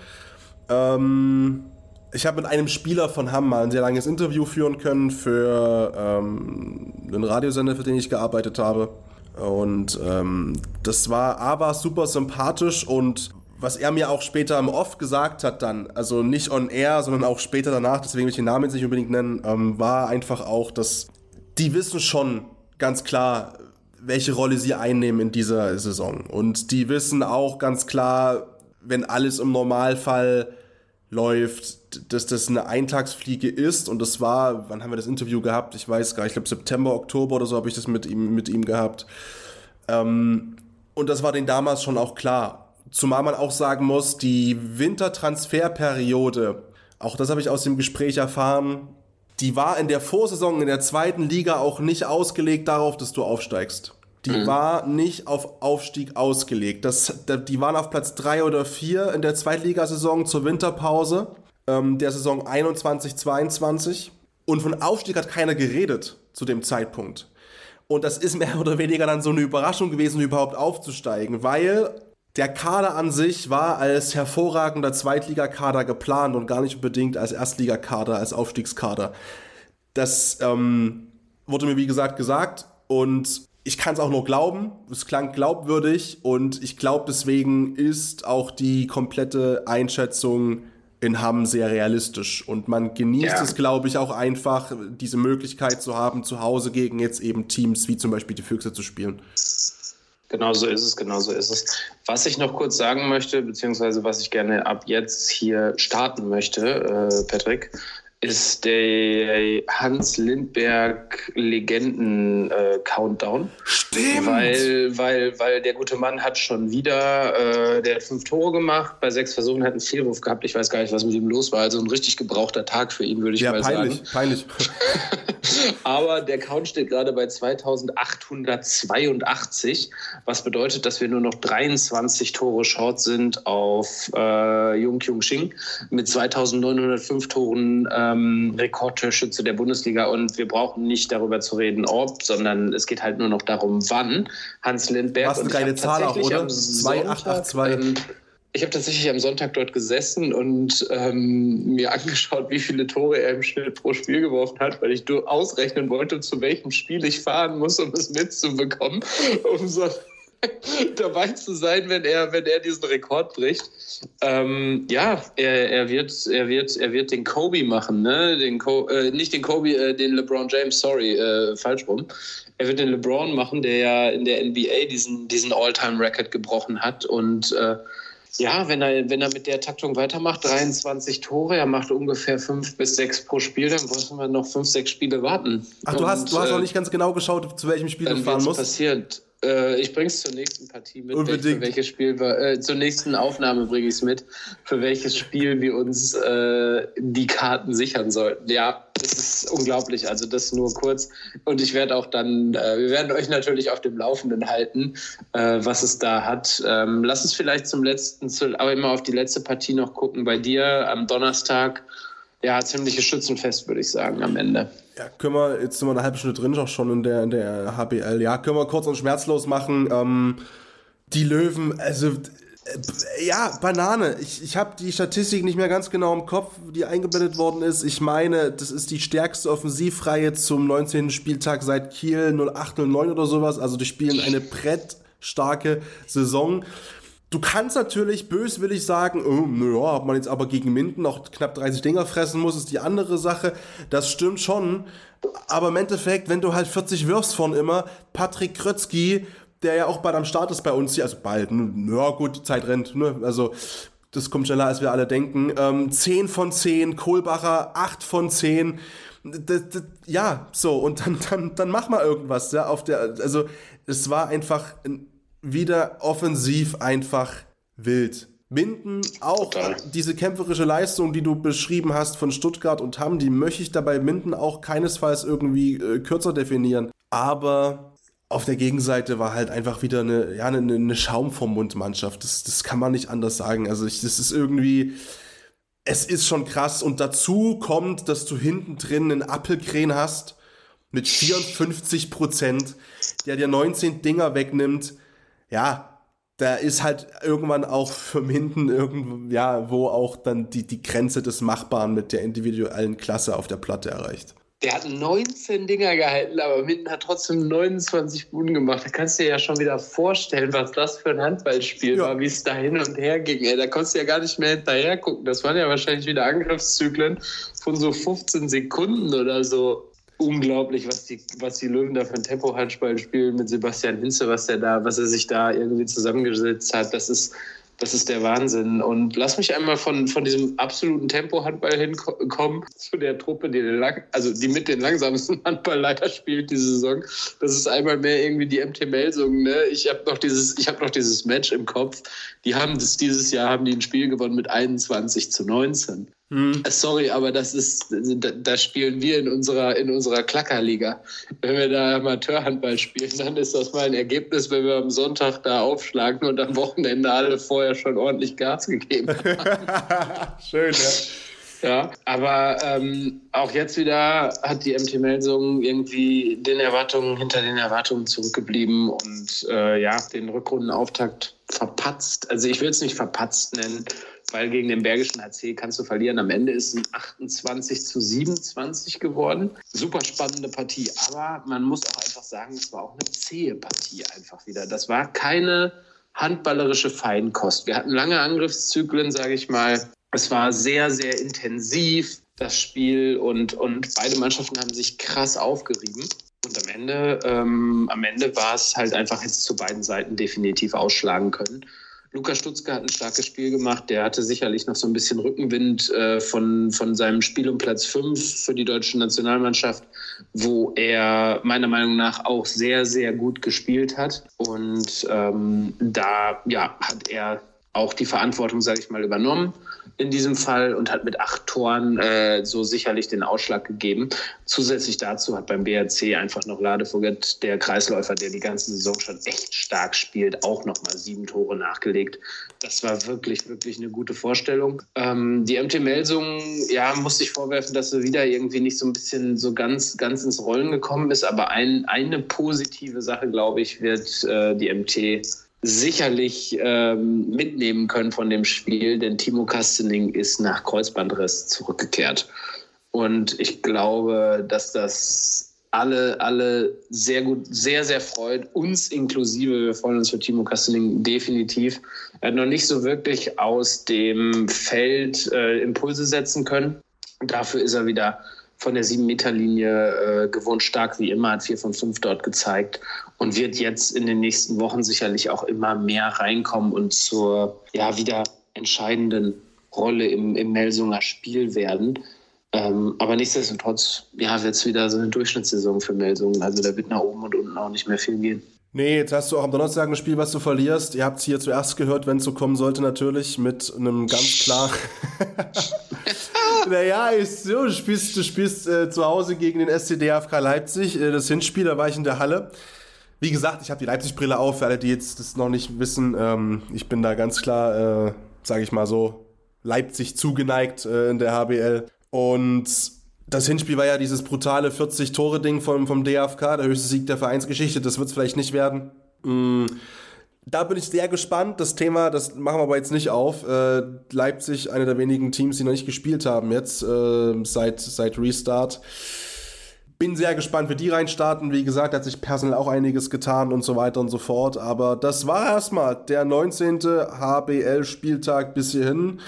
ähm, ich habe mit einem Spieler von Hamm mal ein sehr langes Interview führen können für ähm, einen Radiosender, für den ich gearbeitet habe. Und ähm, das war A war super sympathisch und was er mir auch später im Off gesagt hat dann, also nicht on air, sondern auch später danach, deswegen will ich den Namen jetzt nicht unbedingt nennen, ähm, war einfach auch, dass die wissen schon ganz klar, welche Rolle sie einnehmen in dieser Saison. Und die wissen auch ganz klar, wenn alles im Normalfall läuft, dass das eine Eintagsfliege ist und das war, wann haben wir das Interview gehabt? Ich weiß gar nicht, ich glaube September, Oktober oder so habe ich das mit ihm, mit ihm gehabt. Ähm, und das war denen damals schon auch klar. Zumal man auch sagen muss, die Wintertransferperiode, auch das habe ich aus dem Gespräch erfahren, die war in der Vorsaison in der zweiten Liga auch nicht ausgelegt darauf, dass du aufsteigst. Die mhm. war nicht auf Aufstieg ausgelegt. Das, die waren auf Platz 3 oder 4 in der Zweitligasaison zur Winterpause ähm, der Saison 21-22. Und von Aufstieg hat keiner geredet zu dem Zeitpunkt. Und das ist mehr oder weniger dann so eine Überraschung gewesen, überhaupt aufzusteigen, weil der Kader an sich war als hervorragender Zweitligakader geplant und gar nicht unbedingt als Erstligakader, als Aufstiegskader. Das ähm, wurde mir, wie gesagt, gesagt und ich kann es auch nur glauben. Es klang glaubwürdig und ich glaube, deswegen ist auch die komplette Einschätzung in Hamm sehr realistisch und man genießt ja. es, glaube ich, auch einfach, diese Möglichkeit zu haben, zu Hause gegen jetzt eben Teams wie zum Beispiel die Füchse zu spielen. Genau so ist es, genau so ist es. Was ich noch kurz sagen möchte, beziehungsweise was ich gerne ab jetzt hier starten möchte, äh, Patrick, ist der Hans Lindberg Legenden äh, Countdown. Stimmt. Weil, weil, weil der gute Mann hat schon wieder, äh, der hat fünf Tore gemacht, bei sechs Versuchen hat einen Fehlwurf gehabt. Ich weiß gar nicht, was mit ihm los war. Also ein richtig gebrauchter Tag für ihn, würde ich ja, mal peinlich, sagen. Peinlich, Aber der Count steht gerade bei 2882, was bedeutet, dass wir nur noch 23 Tore short sind auf äh, Jung Kyung Shing mit 2905 Toren. Äh, ähm, Rekordtorschütze der Bundesliga und wir brauchen nicht darüber zu reden, ob, sondern es geht halt nur noch darum, wann. Hans Lindberg. Was eine geile Zahl auch, oder? 2882. ich habe tatsächlich am Sonntag dort gesessen und ähm, mir angeschaut, wie viele Tore er im Schnitt pro Spiel geworfen hat, weil ich ausrechnen wollte, zu welchem Spiel ich fahren muss, um es mitzubekommen, um so dabei zu sein, wenn er, wenn er diesen Rekord bricht. Ähm, ja, er, er, wird, er, wird, er wird den Kobe machen, ne? Den Co äh, nicht den Kobe, äh, den LeBron James, sorry, äh, falsch rum. Er wird den LeBron machen, der ja in der NBA diesen, diesen All-Time-Record gebrochen hat und äh, ja, wenn er, wenn er mit der Taktung weitermacht, 23 Tore, er macht ungefähr fünf bis sechs pro Spiel, dann müssen wir noch fünf, sechs Spiele warten. Ach, du hast, du hast auch äh, nicht ganz genau geschaut, zu welchem Spiel du fahren musst? passiert. Äh, ich bring's zur nächsten Partie mit. Unbedingt. Für welches Spiel wir, äh, zur nächsten Aufnahme bringe ich es mit, für welches Spiel wir uns äh, die Karten sichern sollten. Ja, das ist unglaublich. Also das nur kurz. Und ich werde auch dann, äh, wir werden euch natürlich auf dem Laufenden halten, äh, was es da hat. Ähm, lass uns vielleicht zum letzten, aber immer auf die letzte Partie noch gucken. Bei dir am Donnerstag, ja, ziemliches Schützenfest, würde ich sagen, am Ende. Ja, können wir, jetzt sind wir eine halbe Stunde drin, auch schon in der, in der HBL. Ja, können wir kurz und schmerzlos machen. Ähm, die Löwen, also äh, ja, Banane. Ich, ich habe die Statistik nicht mehr ganz genau im Kopf, die eingebettet worden ist. Ich meine, das ist die stärkste Offensivreihe zum 19. Spieltag seit Kiel 0809 oder sowas. Also die spielen eine brettstarke Saison. Du kannst natürlich böswillig sagen, oh, naja, ob man jetzt aber gegen Minden noch knapp 30 Dinger fressen muss, ist die andere Sache. Das stimmt schon. Aber im Endeffekt, wenn du halt 40 wirfst von immer, Patrick Krötzky, der ja auch bald am Start ist bei uns hier, also bald, ne, ja gut, Zeit rennt, ne? also das kommt schneller, als wir alle denken. Ähm, 10 von 10, Kohlbacher 8 von 10. Das, das, ja, so, und dann, dann, dann mach mal irgendwas, ja, auf der, also es war einfach ein wieder offensiv einfach wild. Minden, auch Total. diese kämpferische Leistung, die du beschrieben hast von Stuttgart und Hamm, die möchte ich dabei Minden auch keinesfalls irgendwie äh, kürzer definieren. Aber auf der Gegenseite war halt einfach wieder eine, ja, eine, eine Schaum vom Mund Mannschaft. Das, das kann man nicht anders sagen. Also ich, das ist irgendwie, es ist schon krass. Und dazu kommt, dass du hinten drin einen Appelkrähen hast mit 54 Prozent, der dir 19 Dinger wegnimmt ja, da ist halt irgendwann auch vom hinten irgendwo, ja, wo auch dann die, die Grenze des Machbaren mit der individuellen Klasse auf der Platte erreicht. Der hat 19 Dinger gehalten, aber mitten hat trotzdem 29 Buden gemacht. Da kannst du dir ja schon wieder vorstellen, was das für ein Handballspiel ja. war, wie es da hin und her ging. Ey, da konntest du ja gar nicht mehr hinterher gucken. Das waren ja wahrscheinlich wieder Angriffszyklen von so 15 Sekunden oder so. Unglaublich, was die, was die Löwen da für ein Tempo-Handball spielen mit Sebastian Hinze, was der da, was er sich da irgendwie zusammengesetzt hat. Das ist, das ist der Wahnsinn. Und lass mich einmal von, von diesem absoluten Tempo-Handball hinkommen zu der Truppe, die, den lang, also die mit den langsamsten Handball leider spielt diese Saison. Das ist einmal mehr irgendwie die MT Melsung. Ne? Ich habe noch dieses, ich habe noch dieses Match im Kopf. Die haben das dieses Jahr haben die ein Spiel gewonnen mit 21 zu 19. Hm. Sorry, aber das ist, da, da, spielen wir in unserer, in unserer Klackerliga. Wenn wir da Amateurhandball spielen, dann ist das mal ein Ergebnis, wenn wir am Sonntag da aufschlagen und am Wochenende alle vorher schon ordentlich Gas gegeben haben. Schön, ja. Ja, aber ähm, auch jetzt wieder hat die MT Melsung irgendwie den Erwartungen hinter den Erwartungen zurückgeblieben und äh, ja, den Rückrundenauftakt verpatzt. Also ich will es nicht verpatzt nennen, weil gegen den Bergischen HC kannst du verlieren. Am Ende ist es 28 zu 27 geworden. Super spannende Partie, aber man muss auch einfach sagen, es war auch eine zähe Partie einfach wieder. Das war keine handballerische Feinkost. Wir hatten lange Angriffszyklen, sage ich mal. Es war sehr, sehr intensiv, das Spiel, und, und beide Mannschaften haben sich krass aufgerieben. Und am Ende, ähm, am Ende war es halt einfach jetzt zu beiden Seiten definitiv ausschlagen können. Lukas Stutzke hat ein starkes Spiel gemacht. Der hatte sicherlich noch so ein bisschen Rückenwind äh, von, von seinem Spiel um Platz 5 für die deutsche Nationalmannschaft, wo er meiner Meinung nach auch sehr, sehr gut gespielt hat. Und ähm, da ja, hat er auch die Verantwortung, sage ich mal, übernommen in diesem Fall und hat mit acht Toren äh, so sicherlich den Ausschlag gegeben. Zusätzlich dazu hat beim BRC einfach noch Ladevogel, der Kreisläufer, der die ganze Saison schon echt stark spielt, auch nochmal sieben Tore nachgelegt. Das war wirklich, wirklich eine gute Vorstellung. Ähm, die MT Melsung, ja, muss ich vorwerfen, dass sie wieder irgendwie nicht so ein bisschen so ganz, ganz ins Rollen gekommen ist. Aber ein, eine positive Sache, glaube ich, wird äh, die MT sicherlich ähm, mitnehmen können von dem Spiel, denn Timo Kastening ist nach Kreuzbandriss zurückgekehrt. Und ich glaube, dass das alle, alle sehr gut, sehr, sehr freut, uns inklusive. Wir freuen uns für Timo Kastening definitiv. Er hat noch nicht so wirklich aus dem Feld äh, Impulse setzen können. Dafür ist er wieder von der 7-Meter-Linie äh, gewohnt stark wie immer, hat 4 von 5 dort gezeigt und wird jetzt in den nächsten Wochen sicherlich auch immer mehr reinkommen und zur ja, wieder entscheidenden Rolle im, im Melsunger Spiel werden. Ähm, aber nichtsdestotrotz ja, wird es wieder so eine Durchschnittssaison für Melsungen. Also da wird nach oben und unten auch nicht mehr viel gehen. Nee, jetzt hast du auch am Donnerstag ein Spiel, was du verlierst. Ihr habt es hier zuerst gehört, wenn es so kommen sollte, natürlich, mit einem ganz klar. naja, ist so, du spielst, du spielst äh, zu Hause gegen den SCDFK Leipzig. Äh, das Hinspiel, da war ich in der Halle. Wie gesagt, ich habe die Leipzig-Brille auf, für alle, die jetzt das noch nicht wissen. Ähm, ich bin da ganz klar, äh, sage ich mal so, Leipzig zugeneigt äh, in der HBL. Und das Hinspiel war ja dieses brutale 40-Tore-Ding vom, vom DFK, der höchste Sieg der Vereinsgeschichte. Das wird es vielleicht nicht werden. Mm, da bin ich sehr gespannt. Das Thema, das machen wir aber jetzt nicht auf. Äh, Leipzig, eine der wenigen Teams, die noch nicht gespielt haben jetzt äh, seit, seit Restart. Bin sehr gespannt, wie die reinstarten. Wie gesagt, hat sich personell auch einiges getan und so weiter und so fort. Aber das war erstmal der 19. HBL-Spieltag bis hierhin.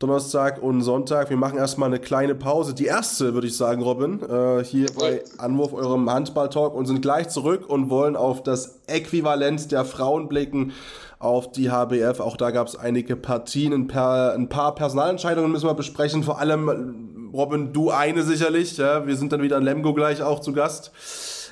Donnerstag und Sonntag. Wir machen erstmal eine kleine Pause. Die erste, würde ich sagen, Robin, äh, hier bei Anwurf eurem Handball-Talk und sind gleich zurück und wollen auf das Äquivalent der Frauen blicken, auf die HBF. Auch da gab es einige Partien, ein paar, ein paar Personalentscheidungen müssen wir besprechen. Vor allem, Robin, du eine sicherlich. Ja? Wir sind dann wieder in Lemgo gleich auch zu Gast.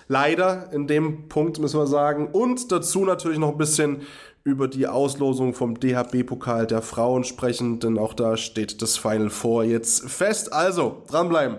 Leider in dem Punkt müssen wir sagen. Und dazu natürlich noch ein bisschen über die Auslosung vom DHB-Pokal der Frauen sprechen, denn auch da steht das Final Four jetzt fest. Also, dranbleiben.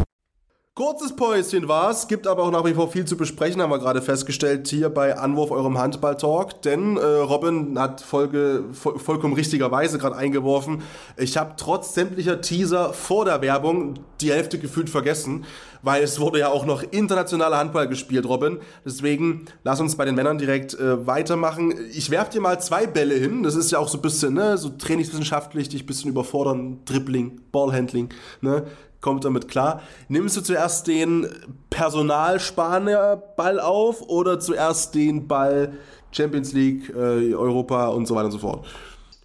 Kurzes Päuschen war's, gibt aber auch nach wie vor viel zu besprechen, haben wir gerade festgestellt hier bei Anwurf eurem Handball-Talk. Denn äh, Robin hat Folge, voll, vollkommen richtigerweise gerade eingeworfen. Ich habe trotz sämtlicher Teaser vor der Werbung die Hälfte gefühlt vergessen, weil es wurde ja auch noch internationaler Handball gespielt, Robin. Deswegen lass uns bei den Männern direkt äh, weitermachen. Ich werf dir mal zwei Bälle hin. Das ist ja auch so ein bisschen, ne, so trainingswissenschaftlich, dich ein bisschen überfordern, Dribbling, Ballhandling, ne kommt damit klar. Nimmst du zuerst den Personalspaner-Ball auf oder zuerst den Ball Champions League, äh, Europa und so weiter und so fort?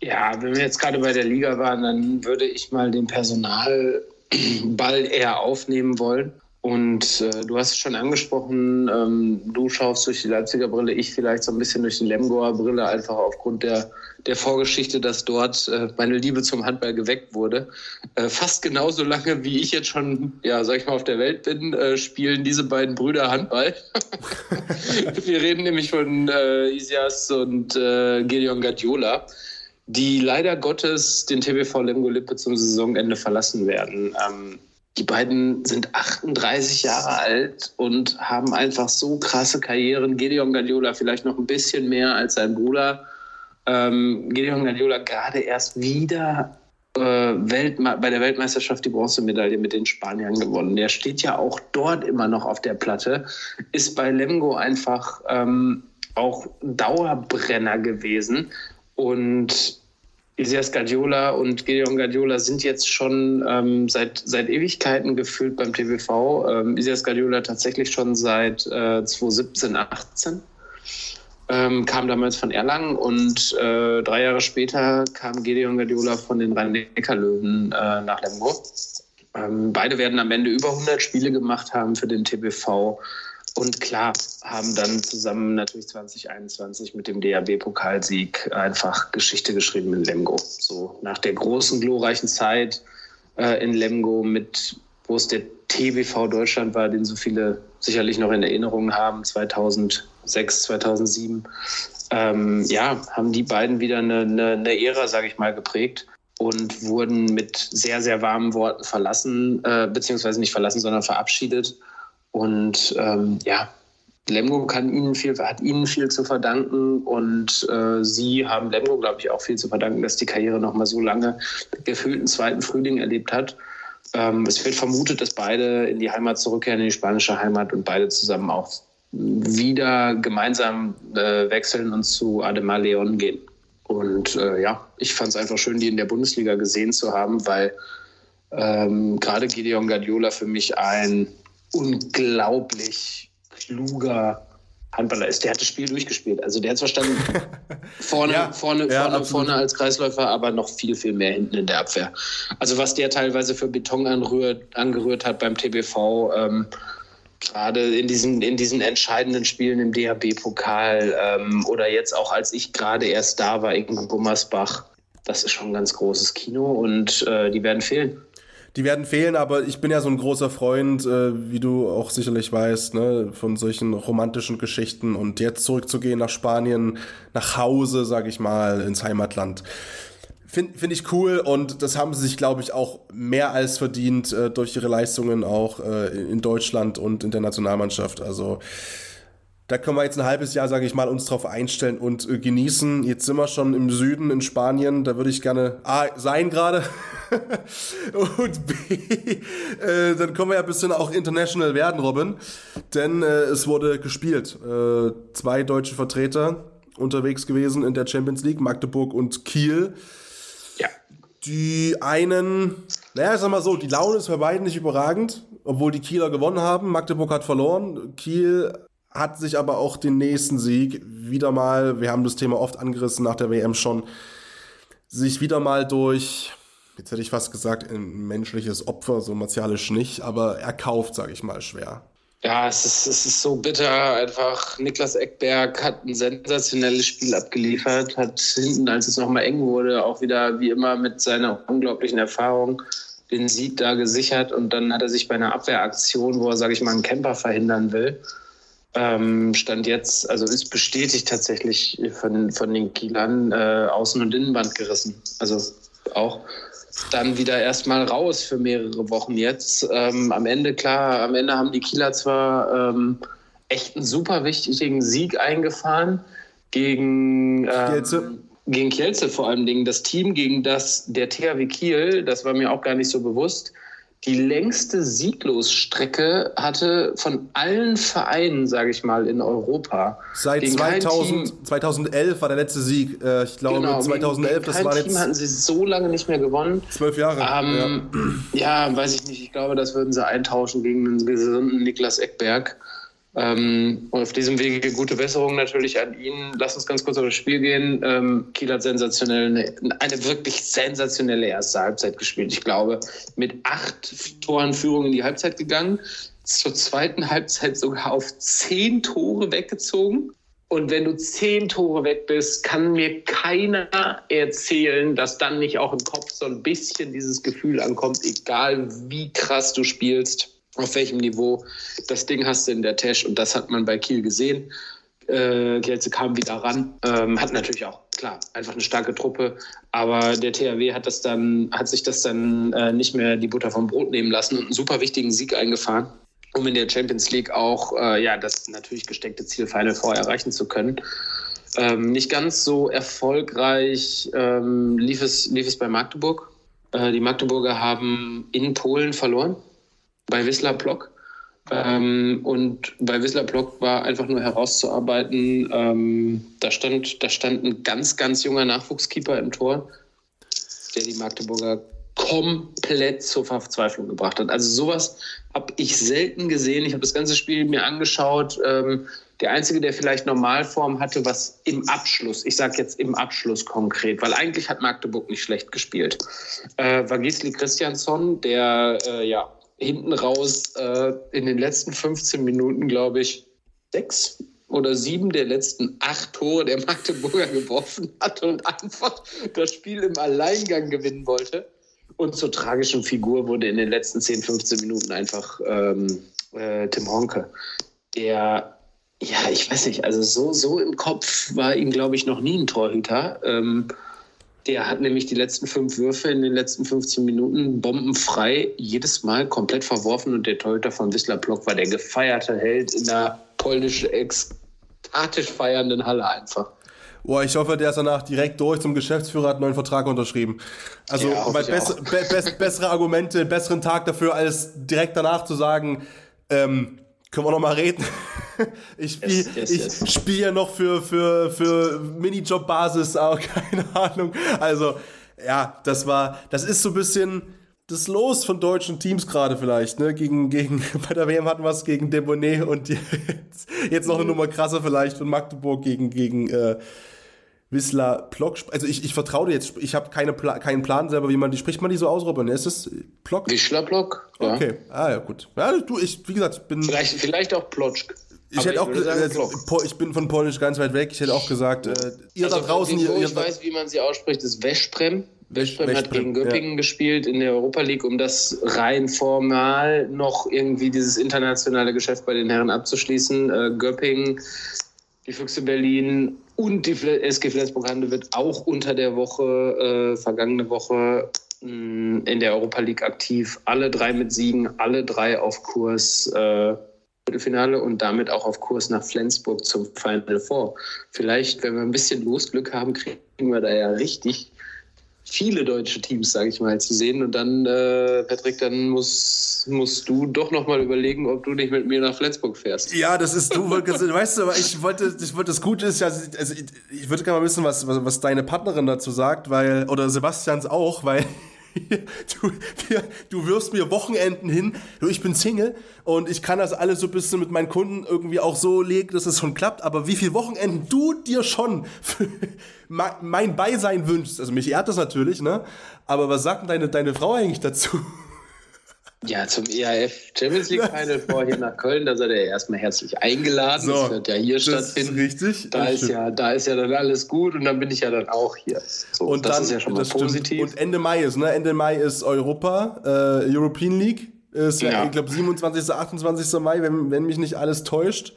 Ja, wenn wir jetzt gerade bei der Liga waren, dann würde ich mal den Personalball eher aufnehmen wollen. Und äh, du hast es schon angesprochen, ähm, du schaust durch die Leipziger Brille, ich vielleicht so ein bisschen durch die Lemgoer Brille, einfach aufgrund der, der Vorgeschichte, dass dort äh, meine Liebe zum Handball geweckt wurde. Äh, fast genauso lange, wie ich jetzt schon, ja, sag ich mal, auf der Welt bin, äh, spielen diese beiden Brüder Handball. Wir reden nämlich von Isias und äh, Gideon Gadiola die leider Gottes den TBV Lemgo Lippe zum Saisonende verlassen werden. Ähm, die beiden sind 38 Jahre alt und haben einfach so krasse Karrieren. Gideon Guardiola vielleicht noch ein bisschen mehr als sein Bruder. Ähm, Gideon Guardiola gerade erst wieder äh, bei der Weltmeisterschaft die Bronzemedaille mit den Spaniern gewonnen. Der steht ja auch dort immer noch auf der Platte, ist bei Lemgo einfach ähm, auch Dauerbrenner gewesen und Isias Guardiola und Gideon Guardiola sind jetzt schon ähm, seit, seit Ewigkeiten gefühlt beim TVV. Ähm, Isias Guardiola tatsächlich schon seit äh, 2017, 18. Ähm, kam damals von Erlangen und äh, drei Jahre später kam Gideon Guardiola von den Rhein-Neckar-Löwen äh, nach Lemgo. Ähm, beide werden am Ende über 100 Spiele gemacht haben für den TBV. Und klar, haben dann zusammen natürlich 2021 mit dem DAB-Pokalsieg einfach Geschichte geschrieben in Lemgo. So nach der großen, glorreichen Zeit äh, in Lemgo, mit, wo es der TBV Deutschland war, den so viele sicherlich noch in Erinnerung haben, 2006, 2007. Ähm, ja, haben die beiden wieder eine, eine, eine Ära, sage ich mal, geprägt und wurden mit sehr, sehr warmen Worten verlassen, äh, beziehungsweise nicht verlassen, sondern verabschiedet. Und ähm, ja, Lemgo kann ihnen viel, hat ihnen viel zu verdanken und äh, sie haben Lemgo, glaube ich, auch viel zu verdanken, dass die Karriere noch mal so lange gefühlten zweiten Frühling erlebt hat. Ähm, es wird vermutet, dass beide in die Heimat zurückkehren, in die spanische Heimat und beide zusammen auch wieder gemeinsam äh, wechseln und zu Ademar Leon gehen. Und äh, ja, ich fand es einfach schön, die in der Bundesliga gesehen zu haben, weil ähm, gerade Gideon Guardiola für mich ein unglaublich kluger Handballer ist. Der hat das Spiel durchgespielt. Also der hat verstanden, vorne, ja, vorne, ja, vorne, vorne als Kreisläufer, aber noch viel, viel mehr hinten in der Abwehr. Also was der teilweise für Beton anrührt, angerührt hat beim TBV, ähm, gerade in diesen, in diesen entscheidenden Spielen im DHB-Pokal ähm, oder jetzt auch als ich gerade erst da war in Gummersbach, das ist schon ein ganz großes Kino und äh, die werden fehlen die werden fehlen, aber ich bin ja so ein großer Freund, äh, wie du auch sicherlich weißt, ne, von solchen romantischen Geschichten und jetzt zurückzugehen nach Spanien, nach Hause, sag ich mal, ins Heimatland. Finde find ich cool und das haben sie sich, glaube ich, auch mehr als verdient äh, durch ihre Leistungen auch äh, in Deutschland und in der Nationalmannschaft. Also da können wir jetzt ein halbes Jahr, sage ich mal, uns drauf einstellen und äh, genießen. Jetzt sind wir schon im Süden in Spanien. Da würde ich gerne A sein gerade. und B, äh, dann können wir ja ein bisschen auch international werden, Robin. Denn äh, es wurde gespielt. Äh, zwei deutsche Vertreter unterwegs gewesen in der Champions League, Magdeburg und Kiel. Die einen, naja, ich sag mal so, die Laune ist bei beiden nicht überragend, obwohl die Kieler gewonnen haben. Magdeburg hat verloren. Kiel hat sich aber auch den nächsten Sieg wieder mal, wir haben das Thema oft angerissen nach der WM schon, sich wieder mal durch, jetzt hätte ich fast gesagt, ein menschliches Opfer, so martialisch nicht, aber erkauft, sage ich mal, schwer. Ja, es ist, es ist so bitter. Einfach Niklas Eckberg hat ein sensationelles Spiel abgeliefert, hat hinten, als es nochmal eng wurde, auch wieder wie immer mit seiner unglaublichen Erfahrung den Sieg da gesichert. Und dann hat er sich bei einer Abwehraktion, wo er, sage ich mal, einen Camper verhindern will, ähm, Stand jetzt, also ist bestätigt tatsächlich von, von den Kielern äh, Außen- und Innenband gerissen. Also auch dann wieder erstmal raus für mehrere Wochen jetzt. Ähm, am Ende, klar, am Ende haben die Kieler zwar ähm, echt einen super wichtigen Sieg eingefahren gegen, ähm, gegen Kielce vor allem Dingen. Das Team, gegen das der THW Kiel, das war mir auch gar nicht so bewusst, die längste Sieglosstrecke hatte von allen Vereinen, sage ich mal, in Europa. Seit Gegen kein 2000, Team- 2011 war der letzte Sieg. Äh, ich glaube, Genau, 2011, gegen, das waren kein Team hatten jetzt sie so lange nicht mehr gewonnen. zwölf Jahre. Ähm, ja. weiß ich nicht. Ich glaube, das würden sie eintauschen gegen einen gesunden Niklas Eckberg. Ähm, und auf diesem Wege gute Besserung natürlich an ihn. Lass uns ganz kurz auf das Spiel gehen. Ähm, Kiel hat sensationell eine, eine wirklich sensationelle erste Halbzeit gespielt. Ich glaube, mit acht Toren Führung in die Halbzeit gegangen. Zur zweiten Halbzeit sogar auf zehn Tore weggezogen. Und wenn du zehn Tore weg bist, kann mir keiner erzählen, dass dann nicht auch im Kopf so ein bisschen dieses Gefühl ankommt, egal wie krass du spielst, auf welchem Niveau. Das Ding hast du in der Tasche und das hat man bei Kiel gesehen. Äh, Kielce kam wieder ran, ähm, hat natürlich auch klar einfach eine starke Truppe, aber der THW hat das dann, hat sich das dann äh, nicht mehr die Butter vom Brot nehmen lassen und einen super wichtigen Sieg eingefahren um in der Champions League auch äh, ja, das natürlich gesteckte Ziel Final Four erreichen zu können. Ähm, nicht ganz so erfolgreich ähm, lief, es, lief es bei Magdeburg. Äh, die Magdeburger haben in Polen verloren, bei Wisla Plock. Ähm, und bei Wisla Plock war einfach nur herauszuarbeiten, ähm, da, stand, da stand ein ganz, ganz junger Nachwuchskeeper im Tor, der die Magdeburger komplett zur Verzweiflung gebracht hat. Also sowas habe ich selten gesehen. Ich habe das ganze Spiel mir angeschaut. Ähm, der Einzige, der vielleicht Normalform hatte, was im Abschluss, ich sage jetzt im Abschluss konkret, weil eigentlich hat Magdeburg nicht schlecht gespielt, äh, war Gisli Christiansson, der äh, ja hinten raus äh, in den letzten 15 Minuten, glaube ich, sechs oder sieben der letzten acht Tore der Magdeburger geworfen hat und einfach das Spiel im Alleingang gewinnen wollte. Und zur tragischen Figur wurde in den letzten 10, 15 Minuten einfach ähm, äh, Tim Honke, der, ja, ich weiß nicht, also so, so im Kopf war ihm, glaube ich, noch nie ein Torhüter. Ähm, der hat nämlich die letzten fünf Würfe in den letzten 15 Minuten bombenfrei jedes Mal komplett verworfen und der Torhüter von Wisla Plock war der gefeierte Held in der polnisch ekstatisch feiernden Halle einfach. Boah, ich hoffe, der ist danach direkt durch zum Geschäftsführer, hat einen neuen Vertrag unterschrieben. Also, Ja, bess be bess bessere Argumente, besseren Tag dafür, als direkt danach zu sagen, ähm, können wir noch mal reden. ich spiele Yes, yes, ich yes. spiel ja noch für, für, für Minijob-Basis, aber keine Ahnung. Also, ja, das war, das ist so ein bisschen das Los von deutschen Teams gerade vielleicht, ne? Gegen, gegen, bei der WM hatten wir es gegen Debonet und jetzt, jetzt noch eine Nummer krasser vielleicht von Magdeburg gegen, gegen äh, Wisla Plock. Also ich, ich vertraue dir jetzt, ich habe keine Pla keinen Plan selber, wie man die, spricht man die so aus, Robin? Ist das Plock? Wischler Plock? Ja. Okay, ah ja, gut. Ja, du, ich, wie gesagt, ich bin... Vielleicht, vielleicht auch Plotschk. Ich Aber hätte auch würde gesagt, äh, ich bin von Polnisch ganz weit weg. Ich hätte auch gesagt, äh, ihr da Also, draußen, wo ihr, ihr ich weiß, wie man sie ausspricht, ist Veszprem. Veszprem hat gegen Göppingen gespielt in der Europa League, um das rein formal noch irgendwie dieses internationale Geschäft bei den Herren abzuschließen. Äh, Göppingen, die Füchse Berlin und die SG Flensburg-Handewitt wird auch unter der Woche, äh, vergangene Woche, mh, in der Europa League aktiv. Alle drei mit Siegen, alle drei auf Kurs äh, Viertelfinale und damit auch auf Kurs nach Flensburg zum Final Four. Vielleicht, wenn wir ein bisschen Losglück haben, kriegen wir da ja richtig viele deutsche Teams, sage ich mal, zu sehen. Und dann, äh, Patrick, dann musst, musst du doch noch mal überlegen, ob du nicht mit mir nach Flensburg fährst. Ja, das ist du, weißt du, aber ich wollte, ich wollte, das Gute ist ja, also ich, ich würde gerne mal wissen, was, was, was deine Partnerin dazu sagt, weil, oder Sebastians auch, weil du, wir, du wirfst mir Wochenenden hin, du, ich bin Single und ich kann das alles so ein bisschen mit meinen Kunden irgendwie auch so legen, dass es schon klappt, aber wie viele Wochenenden du dir schon mein Beisein wünschst, also mich ehrt das natürlich, ne, aber was sagt denn deine, deine Frau eigentlich dazu? Ja, zum EAF Champions League Final Four hier nach Köln, da seid ihr erstmal herzlich eingeladen. So, das wird ja hier das ist stattfinden. richtig, Da ist, stimmt. ja, da ist ja dann alles gut und dann bin ich ja dann auch hier. So, Und das dann, ist ja schon mal das stimmt. positiv. Und Ende Mai ist, ne? Ende Mai ist Europa, äh, European League. Ist, ja. Ja. ich glaube, 27., 28. Mai, wenn, wenn mich nicht alles täuscht.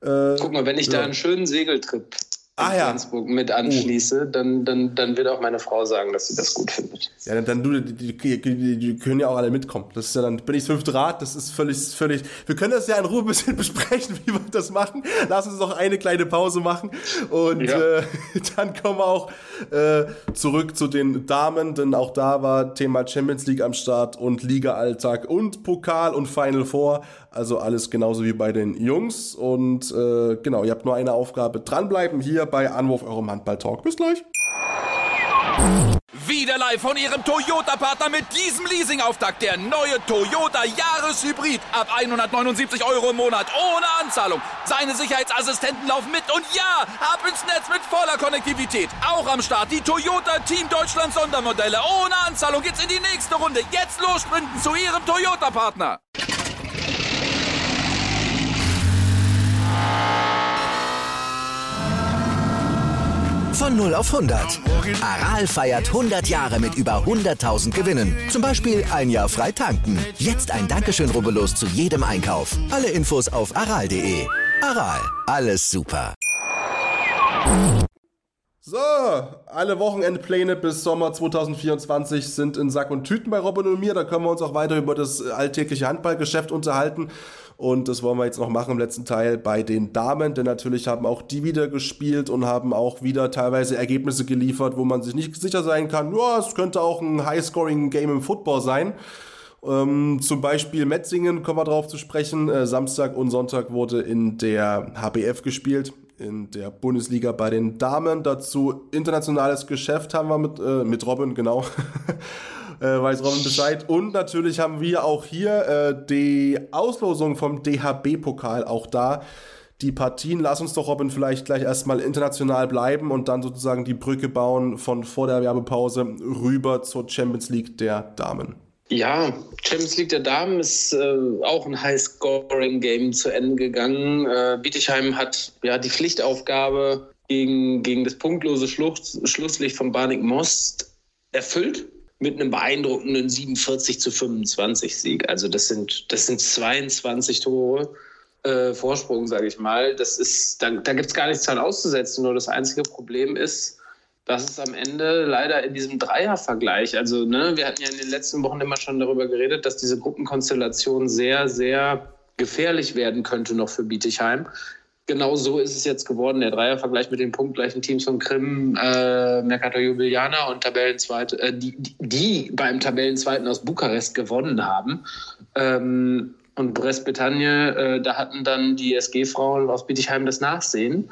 Guck mal, wenn ich da einen schönen Segeltrip ah, ja. Flensburg mit anschließe, uh. dann, dann, dann wird auch meine Frau sagen, dass sie das gut findet. Ja, dann, dann du, die, die, die, die, können ja auch alle mitkommen. Das ist ja dann, bin ich fünfte Rad, das ist völlig, völlig. Wir können das ja in Ruhe ein bisschen besprechen, wie wir das machen. Lass uns noch eine kleine Pause machen und ja. äh, dann kommen wir auch äh, zurück zu den Damen, denn auch da war Thema Champions League am Start und Liga-Alltag und Pokal und Final Four. Also alles genauso wie bei den Jungs. Und äh, genau, ihr habt nur eine Aufgabe. Dranbleiben hier bei Anwurf eurem Handball-Talk. Bis gleich. Wieder live von Ihrem Toyota-Partner mit diesem Leasing-Auftakt. Der neue Toyota Jahreshybrid. Ab 179 Euro im Monat. Ohne Anzahlung. Seine Sicherheitsassistenten laufen mit. Und ja, ab ins Netz mit voller Konnektivität. Auch am Start die Toyota Team Deutschland Sondermodelle. Ohne Anzahlung geht's in die nächste Runde. Jetzt los zu Ihrem Toyota-Partner. Von 0 auf 100. Aral feiert 100 Jahre mit über 100.000 Gewinnen. Zum Beispiel ein Jahr frei tanken. Jetzt ein Dankeschön, rubbellos zu jedem Einkauf. Alle Infos auf aral.de. Aral, alles super. So, alle Wochenendpläne bis Sommer 2024 sind in Sack und Tüten bei Robin und mir. Da können wir uns auch weiter über das alltägliche Handballgeschäft unterhalten. Und das wollen wir jetzt noch machen im letzten Teil bei den Damen, denn natürlich haben auch die wieder gespielt und haben auch wieder teilweise Ergebnisse geliefert, wo man sich nicht sicher sein kann, ja, es könnte auch ein High-Scoring-Game im Football sein. Ähm, zum Beispiel Metzingen kommen wir drauf zu sprechen. Äh, Samstag und Sonntag wurde in der HBF gespielt, in der Bundesliga bei den Damen. Dazu internationales Geschäft haben wir mit, äh, mit Robin, genau. äh, weiß Robin Bescheid. Und natürlich haben wir auch hier äh, die Auslosung vom DHB-Pokal auch da. Die Partien, lass uns doch, Robin, vielleicht gleich erstmal international bleiben und dann sozusagen die Brücke bauen von vor der Werbepause rüber zur Champions League der Damen. Ja, Champions League der Damen ist äh, auch ein High-Scoring-Game zu Ende gegangen. Äh, Bietigheim hat ja die Pflichtaufgabe gegen, gegen das punktlose Schluss, Schlusslicht von Barnik Most erfüllt mit einem beeindruckenden 47 zu 25 Sieg. Also das sind, das sind 22 Tore äh, Vorsprung, sage ich mal. Das ist, da, da gibt es gar nichts dran auszusetzen. Nur das einzige Problem ist, dass es am Ende leider in diesem Dreiervergleich, also ne, wir hatten ja in den letzten Wochen immer schon darüber geredet, dass diese Gruppenkonstellation sehr, sehr gefährlich werden könnte noch für Bietigheim genau so ist es jetzt geworden. Der Dreiervergleich mit den punktgleichen Teams von Krim, äh, Mercator Jubiliana und Tabellenzweite, äh, die, die, beim Tabellenzweiten aus Bukarest gewonnen haben. Ähm, und Brest-Bretagne, äh, da hatten dann die SG-Frauen aus Bietigheim das Nachsehen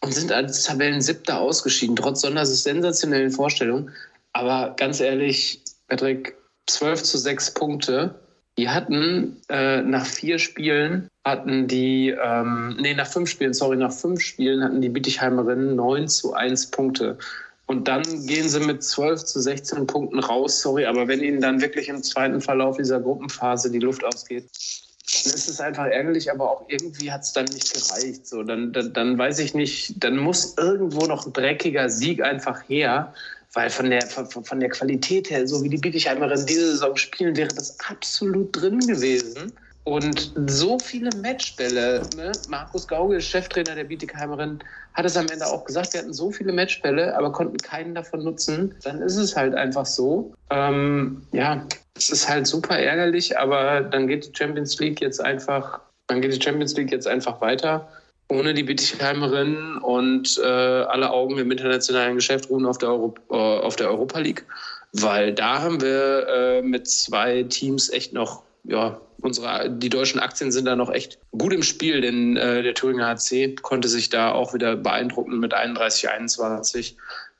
und sind als Tabellensiebter ausgeschieden, trotz Sonders sensationellen Vorstellungen. Aber ganz ehrlich, Patrick, 12 zu 6 Punkte die hatten äh, nach vier Spielen, hatten die, ähm, nee, nach fünf Spielen, sorry, nach fünf Spielen hatten die Bietigheimerinnen 9 zu 1 Punkte. Und dann gehen sie mit 12 zu 16 Punkten raus, sorry, aber wenn ihnen dann wirklich im zweiten Verlauf dieser Gruppenphase die Luft ausgeht, dann ist es einfach ärgerlich, aber auch irgendwie hat es dann nicht gereicht. So, dann, dann, dann weiß ich nicht, dann muss irgendwo noch ein dreckiger Sieg einfach her, weil von der, von, von der Qualität her, so wie die Bietigheimerinnen diese Saison spielen, wäre das absolut drin gewesen. Und so viele Matchbälle, ne? Markus Gaugel, Cheftrainer der Bietigheimerinnen, hat es am Ende auch gesagt, wir hatten so viele Matchbälle, aber konnten keinen davon nutzen. Dann ist es halt einfach so. Ähm, ja, es ist halt super ärgerlich, aber dann geht die Champions League jetzt einfach, dann geht die Champions League jetzt einfach weiter ohne die Bietigheimerinnen und äh, alle Augen im internationalen Geschäft ruhen auf der, Euro, äh, auf der Europa League, weil da haben wir äh, mit zwei Teams echt noch, ja, unsere, die deutschen Aktien sind da noch echt gut im Spiel, denn äh, der Thüringer HC konnte sich da auch wieder beeindruckend mit 31-21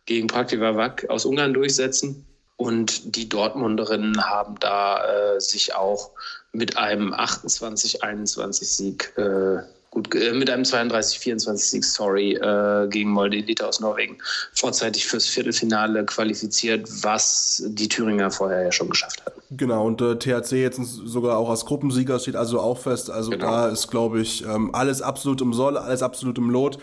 gegen Praktiva Wack aus Ungarn durchsetzen. Und die Dortmunderinnen haben da äh, sich auch mit einem 28-21 Sieg äh, gut, äh, mit einem 32-24-Sieg, sorry, äh, gegen Molde Elite aus Norwegen, vorzeitig fürs Viertelfinale qualifiziert, was die Thüringer vorher ja schon geschafft hatten. Genau, und äh, THC jetzt sogar auch als Gruppensieger steht also auch fest. Also genau. da ist, glaube ich, ähm, alles absolut im Soll, alles absolut im Lot.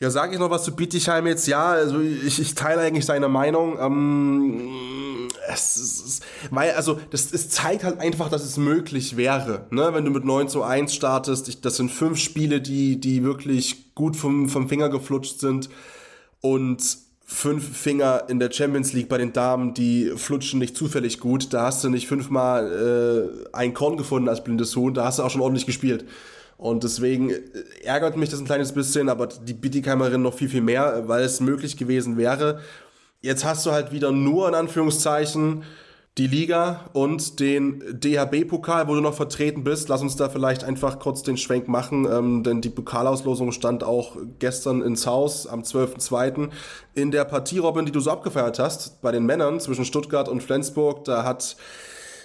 Ja, sage ich noch was zu Bietigheim jetzt? Ja, also ich, ich teile eigentlich seine Meinung. Ähm, es ist, weil, also, das, es zeigt halt einfach, dass es möglich wäre, ne? Wenn du mit 9 zu 1 startest, ich, das sind fünf Spiele, die, die wirklich gut vom, vom Finger geflutscht sind und fünf Finger in der Champions League bei den Damen, die flutschen nicht zufällig gut. Da hast du nicht fünfmal äh, ein Korn gefunden als blindes Huhn, da hast du auch schon ordentlich gespielt. Und deswegen äh, ärgert mich das ein kleines bisschen, aber die Bietigheimerin noch viel, viel mehr, weil es möglich gewesen wäre. Jetzt hast du halt wieder nur in Anführungszeichen die Liga und den DHB-Pokal, wo du noch vertreten bist. Lass uns da vielleicht einfach kurz den Schwenk machen, ähm, denn die Pokalauslosung stand auch gestern ins Haus am 12.02. In der Partie, Robin, die du so abgefeiert hast, bei den Männern zwischen Stuttgart und Flensburg, da hat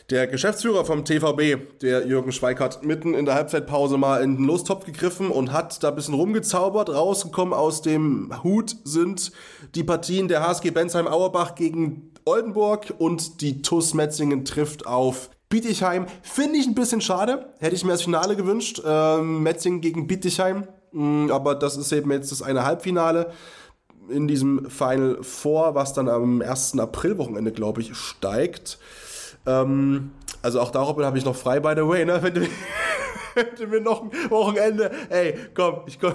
der Geschäftsführer vom TVB, der Jürgen Schweikart, mitten in der Halbzeitpause mal in den Lostopf gegriffen und hat da ein bisschen rumgezaubert. Rausgekommen aus dem Hut sind die Partien der HSG Bensheim-Auerbach gegen Oldenburg und die TUS Metzingen trifft auf Bietigheim. Finde ich ein bisschen schade. Hätte ich mir das Finale gewünscht. Ähm, Metzingen gegen Bietigheim. Mm, aber das ist eben jetzt das eine Halbfinale in diesem Final Four, was dann am 1. April-Wochenende, glaube ich, steigt. Ähm, also auch darüber habe ich noch frei, by the way, ne? Wenn du, wenn du mir noch ein Wochenende, ey, komm, ich komm.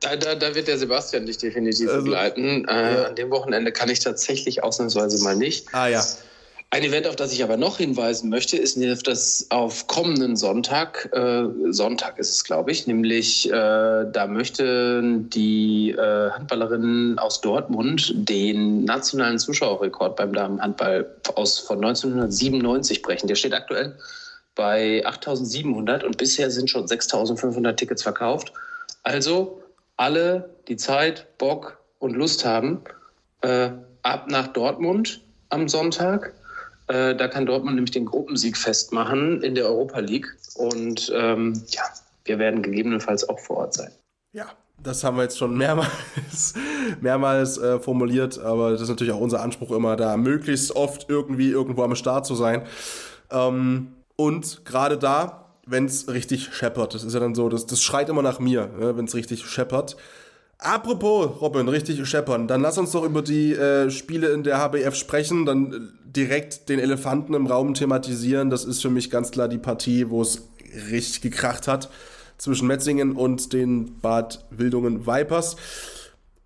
Da, da, da wird der Sebastian dich definitiv also, begleiten. Äh, ja. An dem Wochenende kann ich tatsächlich ausnahmsweise mal nicht. Ah ja. Ein Event, auf das ich aber noch hinweisen möchte, ist das auf kommenden Sonntag, äh, Sonntag ist es, glaube ich, nämlich äh, da möchten die äh, Handballerinnen aus Dortmund den nationalen Zuschauerrekord beim Damenhandball aus, von 1997 brechen. Der steht aktuell bei 8700 und bisher sind schon 6500 Tickets verkauft. Also alle, die Zeit, Bock und Lust haben, äh, ab nach Dortmund am Sonntag äh, da kann Dortmund nämlich den Gruppensieg festmachen in der Europa League. Und ähm, ja, wir werden gegebenenfalls auch vor Ort sein. Ja, das haben wir jetzt schon mehrmals, mehrmals äh, formuliert, aber das ist natürlich auch unser Anspruch immer, da möglichst oft irgendwie irgendwo am Start zu sein. Ähm, und gerade da, wenn es richtig scheppert, das ist ja dann so, das, das schreit immer nach mir, ne, wenn es richtig scheppert. Apropos, Robin, richtig scheppern, dann lass uns doch über die äh, Spiele in der HBF sprechen, dann äh, direkt den Elefanten im Raum thematisieren. Das ist für mich ganz klar die Partie, wo es richtig gekracht hat zwischen Metzingen und den Bad Wildungen Vipers.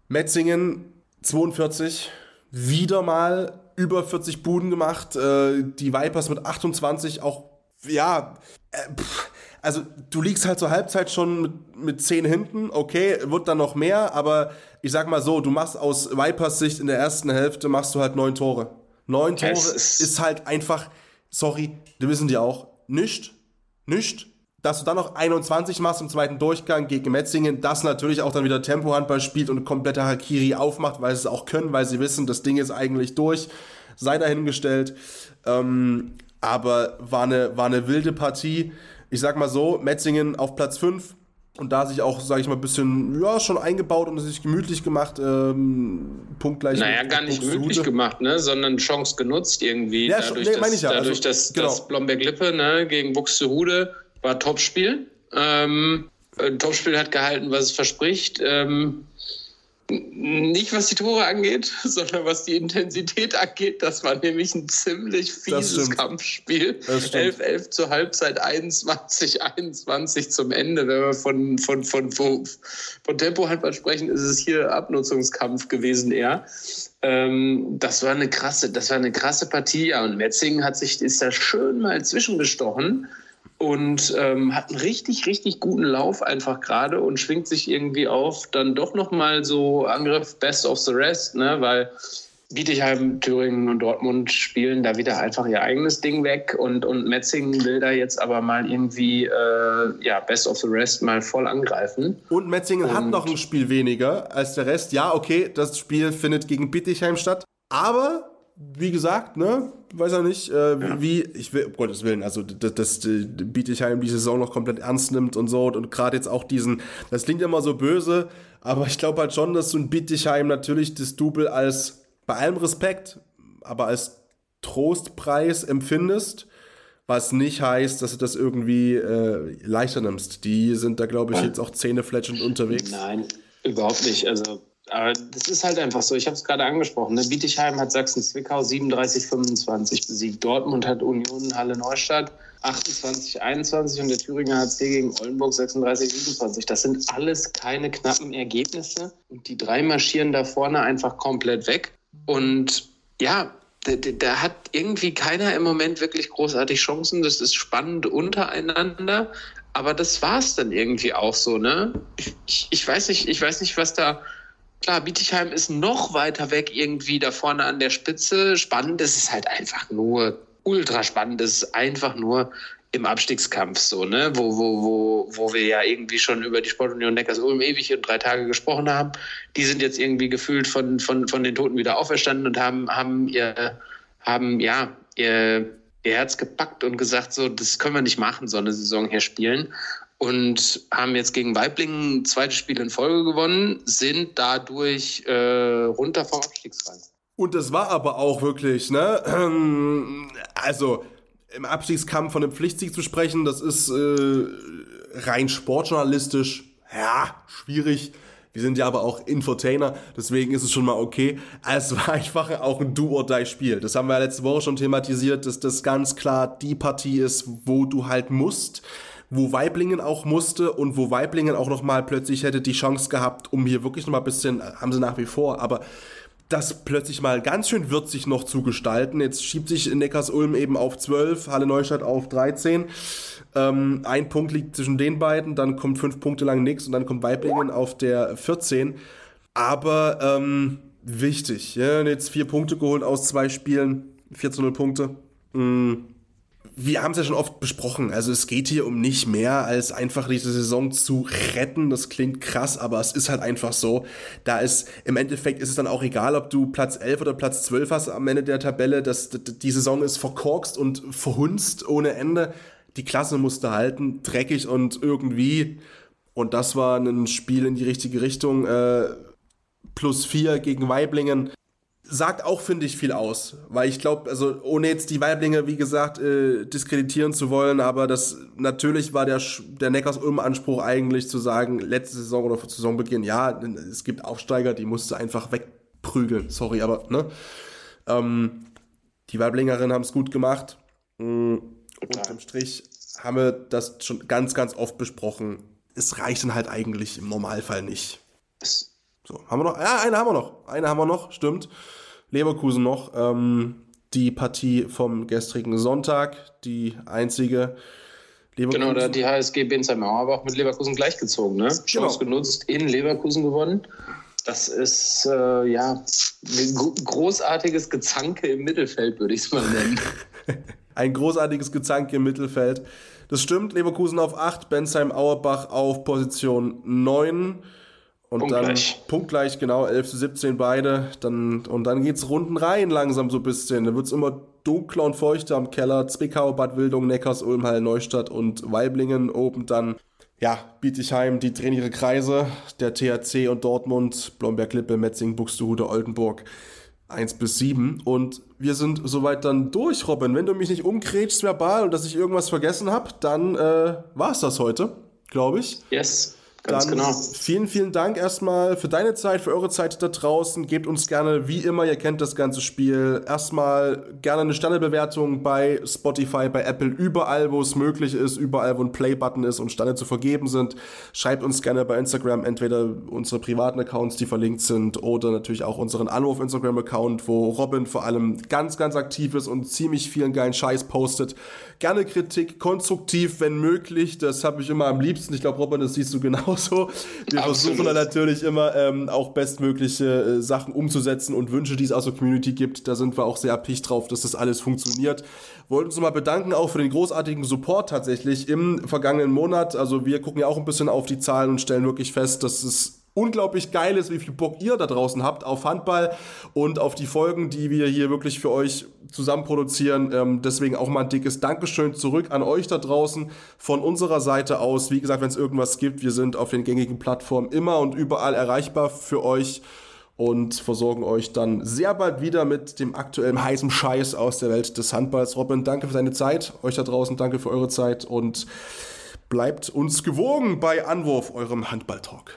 Metzingen 42, wieder mal über 40 Buden gemacht. Äh, die Vipers mit 28 auch, ja, äh, pff, also du liegst halt zur Halbzeit schon mit, mit 10 hinten, okay, wird dann noch mehr, aber ich sag mal so, du machst aus Vipers Sicht in der ersten Hälfte machst du halt neun Tore. Neun Tore ist, ist halt einfach, sorry, wir wissen die auch, nicht, nicht. Dass du dann noch 21 machst im zweiten Durchgang gegen Metzingen, das natürlich auch dann wieder Tempohandball spielt und komplette Hakiri aufmacht, weil sie es auch können, weil sie wissen, das Ding ist eigentlich durch, sei dahingestellt. Ähm, aber war eine, war eine wilde Partie ich sag mal so, Metzingen auf Platz 5 und da sich auch, sage ich mal, ein bisschen, ja, schon eingebaut und sich gemütlich gemacht, ähm, punktgleich. Naja, gar nicht gemütlich gemacht, ne, sondern Chance genutzt irgendwie. Ja, dadurch, nee, dass, ja. dadurch, also, dass, genau. dass Blomberg-Lippe ne, gegen Buxtehude war Topspiel. Ähm, Topspiel hat gehalten, was es verspricht. Ähm, nicht was die Tore angeht, sondern was die Intensität angeht. Das war nämlich ein ziemlich fieses Kampfspiel. 11-11 zur Halbzeit, 21-21 zum Ende. Wenn wir von, von, von, von, von Tempo-Handball sprechen, ist es hier Abnutzungskampf gewesen eher. Ähm, das war eine krasse, das war eine krasse Partie. Ja, und Metzingen hat sich, ist da schön mal zwischengestochen und ähm, hat einen richtig, richtig guten Lauf einfach gerade und schwingt sich irgendwie auf. Dann doch nochmal so Angriff Best of the Rest, ne? weil Bietigheim, Thüringen und Dortmund spielen da wieder einfach ihr eigenes Ding weg und, und Metzingen will da jetzt aber mal irgendwie äh, ja, Best of the Rest mal voll angreifen. Und Metzingen und hat noch ein Spiel weniger als der Rest. Ja, okay, das Spiel findet gegen Bietigheim statt, aber wie gesagt, ne, weiß er nicht, äh, ja. wie, ich will, um Gottes Willen, also das, das, Bietigheim die Saison noch komplett ernst nimmt und so und gerade jetzt auch diesen, das klingt immer so böse, aber ich glaube halt schon, dass du in Bietigheim natürlich das Double als, bei allem Respekt, aber als Trostpreis empfindest, was nicht heißt, dass du das irgendwie äh, leichter nimmst. Die sind da, glaube ich, jetzt auch zähnefletschend unterwegs. Nein, überhaupt nicht. Also Aber das ist halt einfach so. Ich habe es gerade angesprochen. Ne? Bietigheim hat Sachsen-Zwickau 37-25 besiegt. Dortmund hat Union Halle-Neustadt 28-21 und der Thüringer HC gegen Oldenburg 36-27. Das sind alles keine knappen Ergebnisse. Und die drei marschieren da vorne einfach komplett weg. Und ja, da, da, hat irgendwie keiner im Moment wirklich großartig Chancen. Das ist spannend untereinander. Aber das war es dann irgendwie auch so, ne? Ich, ich, weiß nicht, ich weiß nicht, was da. Klar, Bietigheim ist noch weiter weg irgendwie da vorne an der Spitze. Spannend ist es halt einfach nur ultra spannend. Es ist einfach nur im Abstiegskampf so, ne? Wo, wo, wo, wo wir ja irgendwie schon über die Sportunion Neckars-Ulm ewig in drei Tage gesprochen haben. Die sind jetzt irgendwie gefühlt von, von, von den Toten wieder auferstanden und haben, haben ihr, haben, ja, ihr, ihr Herz gepackt und gesagt, so, das können wir nicht machen, so eine Saison hier spielen. Und haben jetzt gegen Weiblingen zweites Spiel in Folge gewonnen, sind dadurch äh, runter vom Abstiegsrang. Und das war aber auch wirklich, ne? Also, im Abstiegskampf von einem Pflichtsieg zu sprechen, das ist äh, rein sportjournalistisch, ja, schwierig. Wir sind ja aber auch Infotainer, deswegen ist es schon mal okay. Es war einfach auch ein Do-or-Die-Spiel. Das haben wir ja letzte Woche schon thematisiert, dass das ganz klar die Partie ist, wo du halt musst, wo Weiblingen auch musste und wo Weiblingen auch nochmal plötzlich hätte die Chance gehabt, um hier wirklich nochmal ein bisschen, haben sie nach wie vor, aber das plötzlich mal ganz schön würzig noch zu gestalten. Jetzt schiebt sich Neckars-Ulm eben auf 12, Halle Neustadt auf 13. Ähm, ein Punkt liegt zwischen den beiden, dann kommt fünf Punkte lang nichts und dann kommt Weiblingen auf der 14. Aber ähm, wichtig, ja, jetzt vier Punkte geholt aus zwei Spielen, 14 Punkte. Mhm wir haben es ja schon oft besprochen. Also es geht hier um nicht mehr als einfach diese Saison zu retten. Das klingt krass, aber es ist halt einfach so. Da ist im Endeffekt ist es dann auch egal, ob du Platz 11 oder Platz 12 hast am Ende der Tabelle. Das, die Saison ist verkorkst und verhunzt ohne Ende. Die Klasse musste halten, dreckig und irgendwie. Und das war ein Spiel in die richtige Richtung. Äh, plus 4 gegen Weiblingen sagt auch, finde ich, viel aus. Weil ich glaube, also ohne jetzt die Weiblinge, wie gesagt, äh, diskreditieren zu wollen, aber das natürlich war der, der Neckars-Ulm-Anspruch eigentlich zu sagen, letzte Saison oder vor Saisonbeginn, ja, es gibt Aufsteiger, die musst du einfach wegprügeln. Sorry, aber, ne? Ähm, die Weiblingerinnen haben es gut gemacht. Mhm. Unterm Strich haben wir das schon ganz, ganz oft besprochen. Es reicht dann halt eigentlich im Normalfall nicht. So, haben wir noch? Ja, eine haben wir noch. Eine haben wir noch, stimmt. Leverkusen noch. Ähm, die Partie vom gestrigen Sonntag, die einzige. Leverkusen. Genau, da hat die HSG Bensheim aber auch mit Leverkusen gleichgezogen. Ne? Chance genau. genutzt, in Leverkusen gewonnen. Das ist äh, ja ein großartiges Gezanke im Mittelfeld, würde ich es mal nennen. ein großartiges Gezanke im Mittelfeld. Das stimmt, Leverkusen auf 8, Bensheim Auerbach auf Position 9. Und punktgleich. dann punktgleich, genau, 11 zu 17 beide. Dann, und dann geht's runden rein langsam so ein bisschen. Dann wird's immer dunkler und feuchter am Keller. Zwickau, Bad Wildung, Neckars, Ulmhall, Neustadt und Weiblingen oben dann. Ja, Bietigheim, die drehen ihre Kreise. Der THC und Dortmund, Blomberg-Lippe, Metzing, Buxtehude, Oldenburg. 1 bis 7. Und wir sind soweit dann durch, Robin. Wenn du mich nicht umgrätschst verbal und dass ich irgendwas vergessen habe, dann äh, war es das heute, glaube ich. Yes. Ganz Dann genau. Vielen, vielen Dank erstmal für deine Zeit, für eure Zeit da draußen. Gebt uns gerne, wie immer, ihr kennt das ganze Spiel, erstmal gerne eine Sternebewertung bei Spotify, bei Apple, überall, wo es möglich ist, überall, wo ein Play-Button ist und Sterne zu vergeben sind. Schreibt uns gerne bei Instagram entweder unsere privaten Accounts, die verlinkt sind, oder natürlich auch unseren Anruf Instagram-Account, wo Robin vor allem ganz, ganz aktiv ist und ziemlich vielen geilen Scheiß postet. Gerne Kritik, konstruktiv, wenn möglich. Das habe ich immer am liebsten. Ich glaube, Robin, das siehst du genauso. Wir Absolut. versuchen natürlich immer ähm, auch bestmögliche äh, Sachen umzusetzen und Wünsche, die es aus der Community gibt. Da sind wir auch sehr erpicht drauf, dass das alles funktioniert. Wollten uns mal bedanken auch für den großartigen Support tatsächlich im vergangenen Monat. Also wir gucken ja auch ein bisschen auf die Zahlen und stellen wirklich fest, dass es unglaublich geil ist, wie viel Bock ihr da draußen habt auf Handball und auf die Folgen, die wir hier wirklich für euch zusammen produzieren. Ähm, deswegen auch mal ein dickes Dankeschön zurück an euch da draußen von unserer Seite aus. Wie gesagt, wenn es irgendwas gibt, wir sind auf den gängigen Plattformen immer und überall erreichbar für euch und versorgen euch dann sehr bald wieder mit dem aktuellen heißen Scheiß aus der Welt des Handballs. Robin, danke für deine Zeit. Euch da draußen, danke für eure Zeit und bleibt uns gewogen bei Anwurf, eurem Handballtalk.